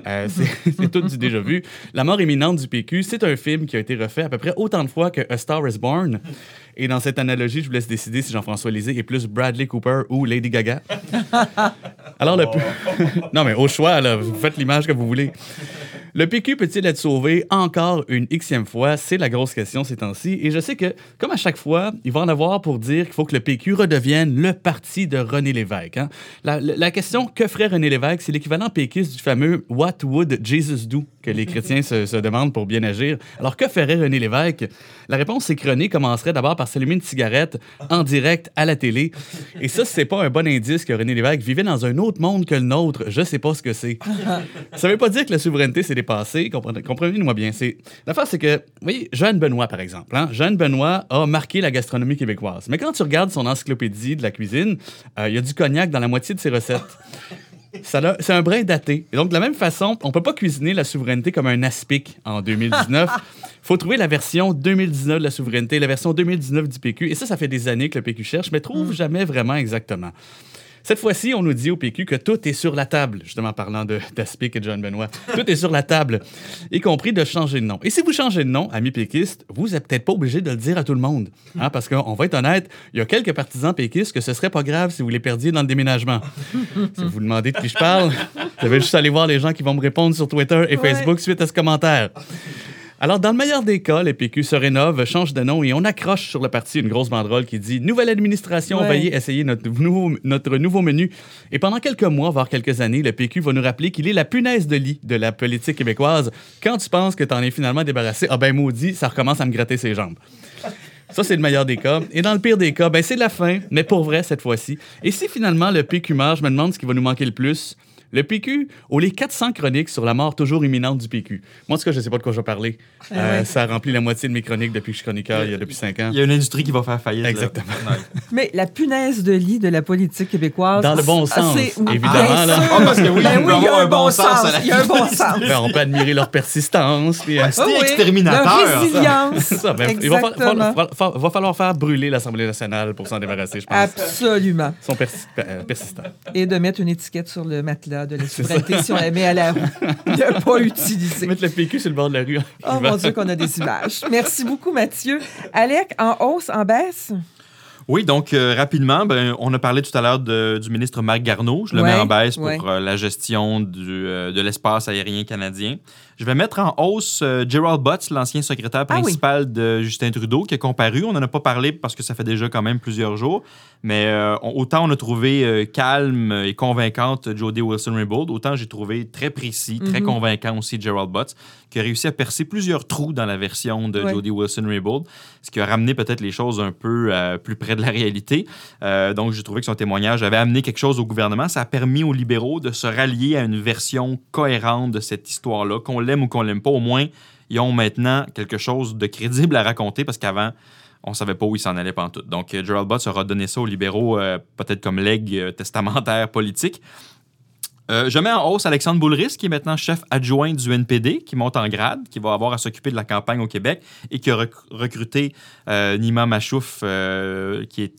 Euh, c'est c'est tout du déjà vu. La mort imminente du PQ, c'est un film qui a été refait à peu près autant de fois que A Star is Born. Et dans cette analogie, je vous laisse décider si Jean-François Lisée est plus Bradley Cooper ou Lady Gaga. Alors, le... non, mais au choix, là, vous faites l'image que vous voulez. Le PQ peut-il être sauvé encore une xème fois? C'est la grosse question ces temps-ci. Et je sais que, comme à chaque fois, il va en avoir pour dire qu'il faut que le PQ redevienne le parti de René Lévesque. hein. La, la- la question que ferait René Lévesque, c'est l'équivalent péquiste du fameux What would Jesus do? Que les chrétiens se, demandent pour bien agir. Alors, que ferait René Lévesque? La réponse, René commencerait d'abord par s'allumer une cigarette en direct à la télé. Et ça, c'est pas un bon indice que René Lévesque vivait dans un autre monde que le nôtre. Je sais pas ce que c'est. Ça veut pas dire que la souveraineté s'est dépassée. Comprenez- Comprenez-moi bien. C'est... L'affaire, c'est que, voyez, Jeanne Benoît, par exemple. hein, Jeanne Benoît a marqué la gastronomie québécoise. Mais quand tu regardes son encyclopédie de la cuisine, euh, il y a du cognac dans la moitié de ses recettes. C'est un brin daté. Et donc, de la même façon, on peut pas cuisiner la souveraineté comme un aspic en 2019. faut trouver la version 2019 de la souveraineté, la version 2019 du PQ. Et ça, ça fait des années que le PQ cherche, mais trouve jamais vraiment exactement. Cette fois-ci, on nous dit au PQ que tout est sur la table, justement en parlant de- d'Aspic et de John Benoît. Tout est sur la table, y compris de changer de nom. Et si vous changez de nom, amis péquistes, vous n'êtes peut-être pas obligé de le dire à tout le monde. hein, parce qu'on va être honnête, il y a quelques partisans péquistes que ce serait pas grave si vous les perdiez dans le déménagement. si vous vous demandez de qui je parle, vous avez juste aller voir les gens qui vont me répondre sur Twitter et Ouais. Facebook suite à ce commentaire. Alors, dans le meilleur des cas, le PQ se rénove, change de nom et on accroche sur le parti une grosse banderole qui dit Nouvelle administration, Ouais. veuillez essayer notre nouveau, notre nouveau menu. Et pendant quelques mois, voire quelques années, le PQ va nous rappeler qu'il est la punaise de lit de la politique québécoise. Quand tu penses que t'en es finalement débarrassé, ah ben maudit, ça recommence à me gratter ses jambes. Ça, c'est le meilleur des cas. Et dans le pire des cas, ben, c'est la fin, mais pour vrai cette fois-ci. Et si finalement le PQ meurt, je me demande ce qui va nous manquer le plus. Le PQ ou les 400 chroniques sur la mort toujours imminente du PQ. Moi, en tout cas, je sais pas de quoi je vais parler. Ah Euh, ouais. Ça remplit la moitié de mes chroniques depuis que je suis chroniqueur, il y a depuis 5 ans. Il y a une industrie qui va faire faillite. là. Exactement. Ouais. Mais la punaise de lit de la politique québécoise. Dans le bon sens, c'est- évidemment, Bien là. sûr. Ah, parce que oui, Ben il y a un bon sens. Il y a un bon sens. Ben, on peut admirer leur persistance. puis, Ah oui, exterminateur. leur résilience. ça, ben, il va, fa- Exactement. fa- fa- va falloir faire brûler l'Assemblée nationale pour s'en débarrasser, je pense. Absolument. Ils sont persi- euh, persistants. Et de mettre une étiquette sur le matelas de la souveraineté si on la met à la roue. Ne pas utiliser. Mettre le PQ sur le bord de la rue. Oh mon Dieu, qu'on a des images. Merci beaucoup, Mathieu. Alec, en hausse, en baisse? Oui, donc euh, rapidement, ben, on a parlé tout à l'heure du ministre Marc Garneau. Je le Ouais, mets en baisse pour euh, la gestion du, euh, de l'espace aérien canadien. Je vais mettre en hausse Gerald Butts, l'ancien secrétaire Ah oui. principal de Justin Trudeau, qui est comparu. On n'en a pas parlé parce que ça fait déjà quand même plusieurs jours. Mais on- autant on a trouvé calme et convaincante Jodie Wilson-Raybould, autant j'ai trouvé très précis, très Mhm. convaincant aussi Gerald Butts, qui a réussi à percer plusieurs trous dans la version de Ouais. Jodie Wilson-Raybould, ce qui a ramené peut-être les choses un peu euh, plus près de la réalité. Euh, donc, j'ai trouvé que son témoignage avait amené quelque chose au gouvernement. Ça a permis aux libéraux de se rallier à une version cohérente de cette histoire-là. Qu'on l'aime ou qu'on l'aime pas, au moins, ils ont maintenant quelque chose de crédible à raconter parce qu'avant, on savait pas où ils s'en allaient tout. Donc, euh, Gerald Butts aura donné ça aux libéraux, euh, peut-être comme legs testamentaire politique. Euh, je mets en hausse Alexandre Boulris, qui est maintenant chef adjoint du NPD, qui monte en grade, qui va avoir à s'occuper de la campagne au Québec et qui a rec- recruté euh, Nima Machouf, euh, qui est,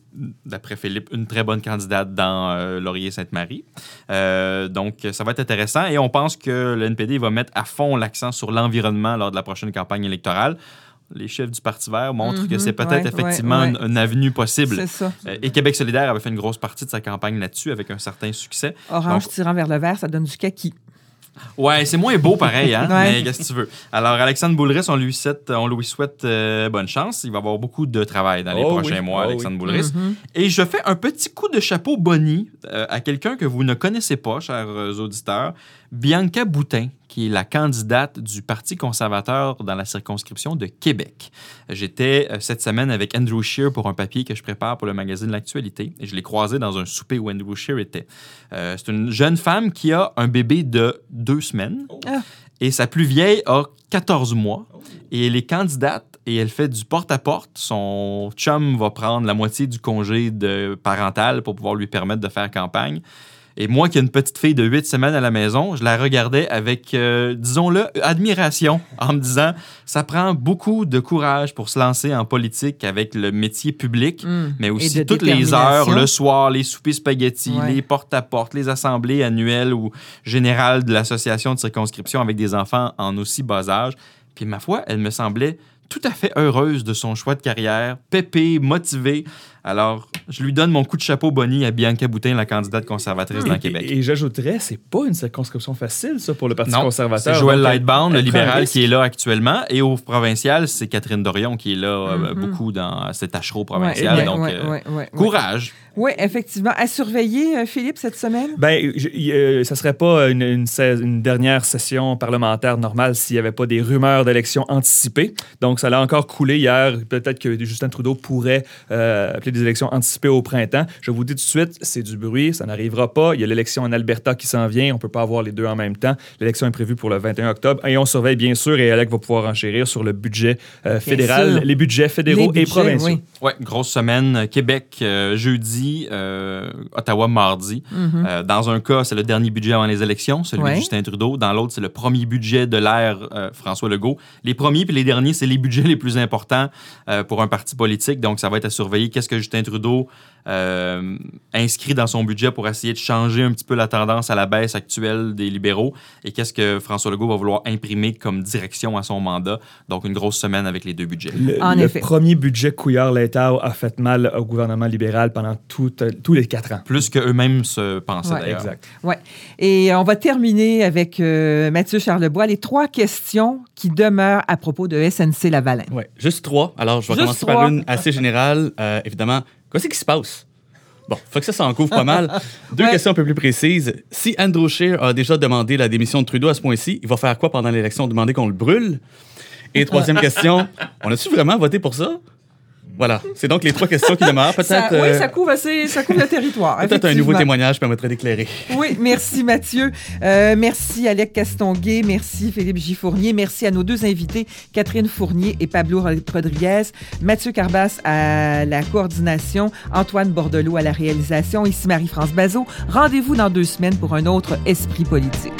d'après Philippe, une très bonne candidate dans Laurier-Sainte-Marie. Donc, ça va être intéressant et on pense que le NPD va mettre à fond l'accent sur l'environnement lors de la prochaine campagne électorale. Les chefs du Parti vert montrent que Mhm, c'est peut-être ouais, effectivement ouais, Une, une avenue possible. C'est ça. Euh, Et Québec solidaire avait fait une grosse partie de sa campagne là-dessus avec un certain succès. Orange Donc- tirant vers le vert, ça donne du kaki. Ouais, c'est moins beau pareil, hein? Ouais. Mais qu'est-ce que tu veux? Alors, Alexandre Boulris, on lui souhaite, on lui souhaite euh, bonne chance. Il va avoir beaucoup de travail dans les Oh prochains oui, mois, oh Alexandre oui. Boulris. Mhm. Et je fais un petit coup de chapeau Bonnie euh, à quelqu'un que vous ne connaissez pas, chers auditeurs, Bianca Boutin, qui est la candidate du Parti conservateur dans la circonscription de Québec. J'étais euh, cette semaine avec Andrew Scheer pour un papier que je prépare pour le magazine L'Actualité et je l'ai croisé dans un souper où Andrew Scheer était. Euh, c'est une jeune femme qui a un bébé de deux semaines Ah. et sa plus vieille a 14 mois et elle est candidate et elle fait du porte-à-porte. Son chum va prendre la moitié du congé de parental pour pouvoir lui permettre de faire campagne. Et moi qui ai une petite fille de 8 semaines à la maison, je la regardais avec, euh, disons-le, admiration, en me disant, ça prend beaucoup de courage pour se lancer en politique avec le métier public, Mm. mais aussi toutes les heures, le soir, les soupers spaghettis, Ouais. les porte-à-porte, les assemblées annuelles ou générales de l'association de circonscription avec des enfants en aussi bas âge. Puis ma foi, elle me semblait tout à fait heureuse de son choix de carrière, pépée, motivée. Alors, je lui donne mon coup de chapeau Bonnie à Bianca Boutin, la candidate conservatrice dans Et, Québec. et j'ajouterais, c'est pas une circonscription facile, ça, pour le Parti Non, conservateur. c'est Joël Lightbound, le un libéral, qui est là actuellement. Et au provincial, c'est Catherine Dorion qui est là euh, Mhm. beaucoup dans cet tachereau provincial. ouais, donc, ouais, euh, ouais, ouais, ouais. courage. Oui, effectivement. À surveiller, euh, Philippe, cette semaine? Ben, y- euh, ça serait pas une, une dernière session parlementaire normale s'il n'y avait pas des rumeurs d'élections anticipées. Donc, ça l'a encore coulé hier. Peut-être que Justin Trudeau pourrait euh, appeler des élections anticipées au printemps. Je vous dis tout de suite, c'est du bruit, ça n'arrivera pas. Il y a l'élection en Alberta qui s'en vient. On peut pas avoir les deux en même temps. L'élection est prévue pour le 21 octobre. Et on surveille bien sûr, et Alec va pouvoir enchérir sur le budget euh, fédéral, les budgets fédéraux Les et budgets, provinciaux. oui. Ouais, grosse semaine. Québec euh, jeudi, euh, Ottawa mardi. Mhm. Euh, dans un cas, c'est le dernier budget avant les élections, celui Ouais. de Justin Trudeau. Dans l'autre, c'est le premier budget de l'ère euh, François Legault. Les premiers puis les derniers, c'est les budgets les plus importants euh, pour un parti politique. Donc, ça va être à surveiller. Qu'est-ce que Justin Trudeau euh, inscrit dans son budget pour essayer de changer un petit peu la tendance à la baisse actuelle des libéraux et qu'est-ce que François Legault va vouloir imprimer comme direction à son mandat? Donc, une grosse semaine avec les deux budgets. Le, En le effet. premier budget Couillard-Létard a fait mal au gouvernement libéral pendant tout- euh, tous les quatre ans. Plus qu'eux-mêmes se pensaient Ouais, d'ailleurs. Exact. Ouais. Et on va terminer avec euh, Mathieu Charlebois, les trois questions qui demeurent à propos de SNC Lavalin. Ouais, juste trois. Alors, je vais Juste commencer trois. par une assez générale. Euh, évidemment, qu'est-ce qui se passe? Bon, faut que ça s'en couvre pas mal. Deux Ouais. questions un peu plus précises. Si Andrew Scheer a déjà demandé la démission de Trudeau à ce point-ci, il va faire quoi pendant l'élection? Demander qu'on le brûle? Et troisième question, on a-tu vraiment voté pour ça? Voilà, c'est donc les trois questions qui demeurent. Ça, Peut-être oui, euh, ça couvre, assez- ça couvre le territoire. peut-être un nouveau témoignage permettrait d'éclairer. Oui, merci Mathieu. Euh, merci Alec Castonguay. Merci Philippe Giffournier. Merci à nos deux invités, Catherine Fournier et Pablo Rodriguez. Mathieu Carbas à la coordination, Antoine Bordelot à la réalisation. Ici Marie-France Bazot. Rendez-vous dans deux semaines pour un autre Esprit politique.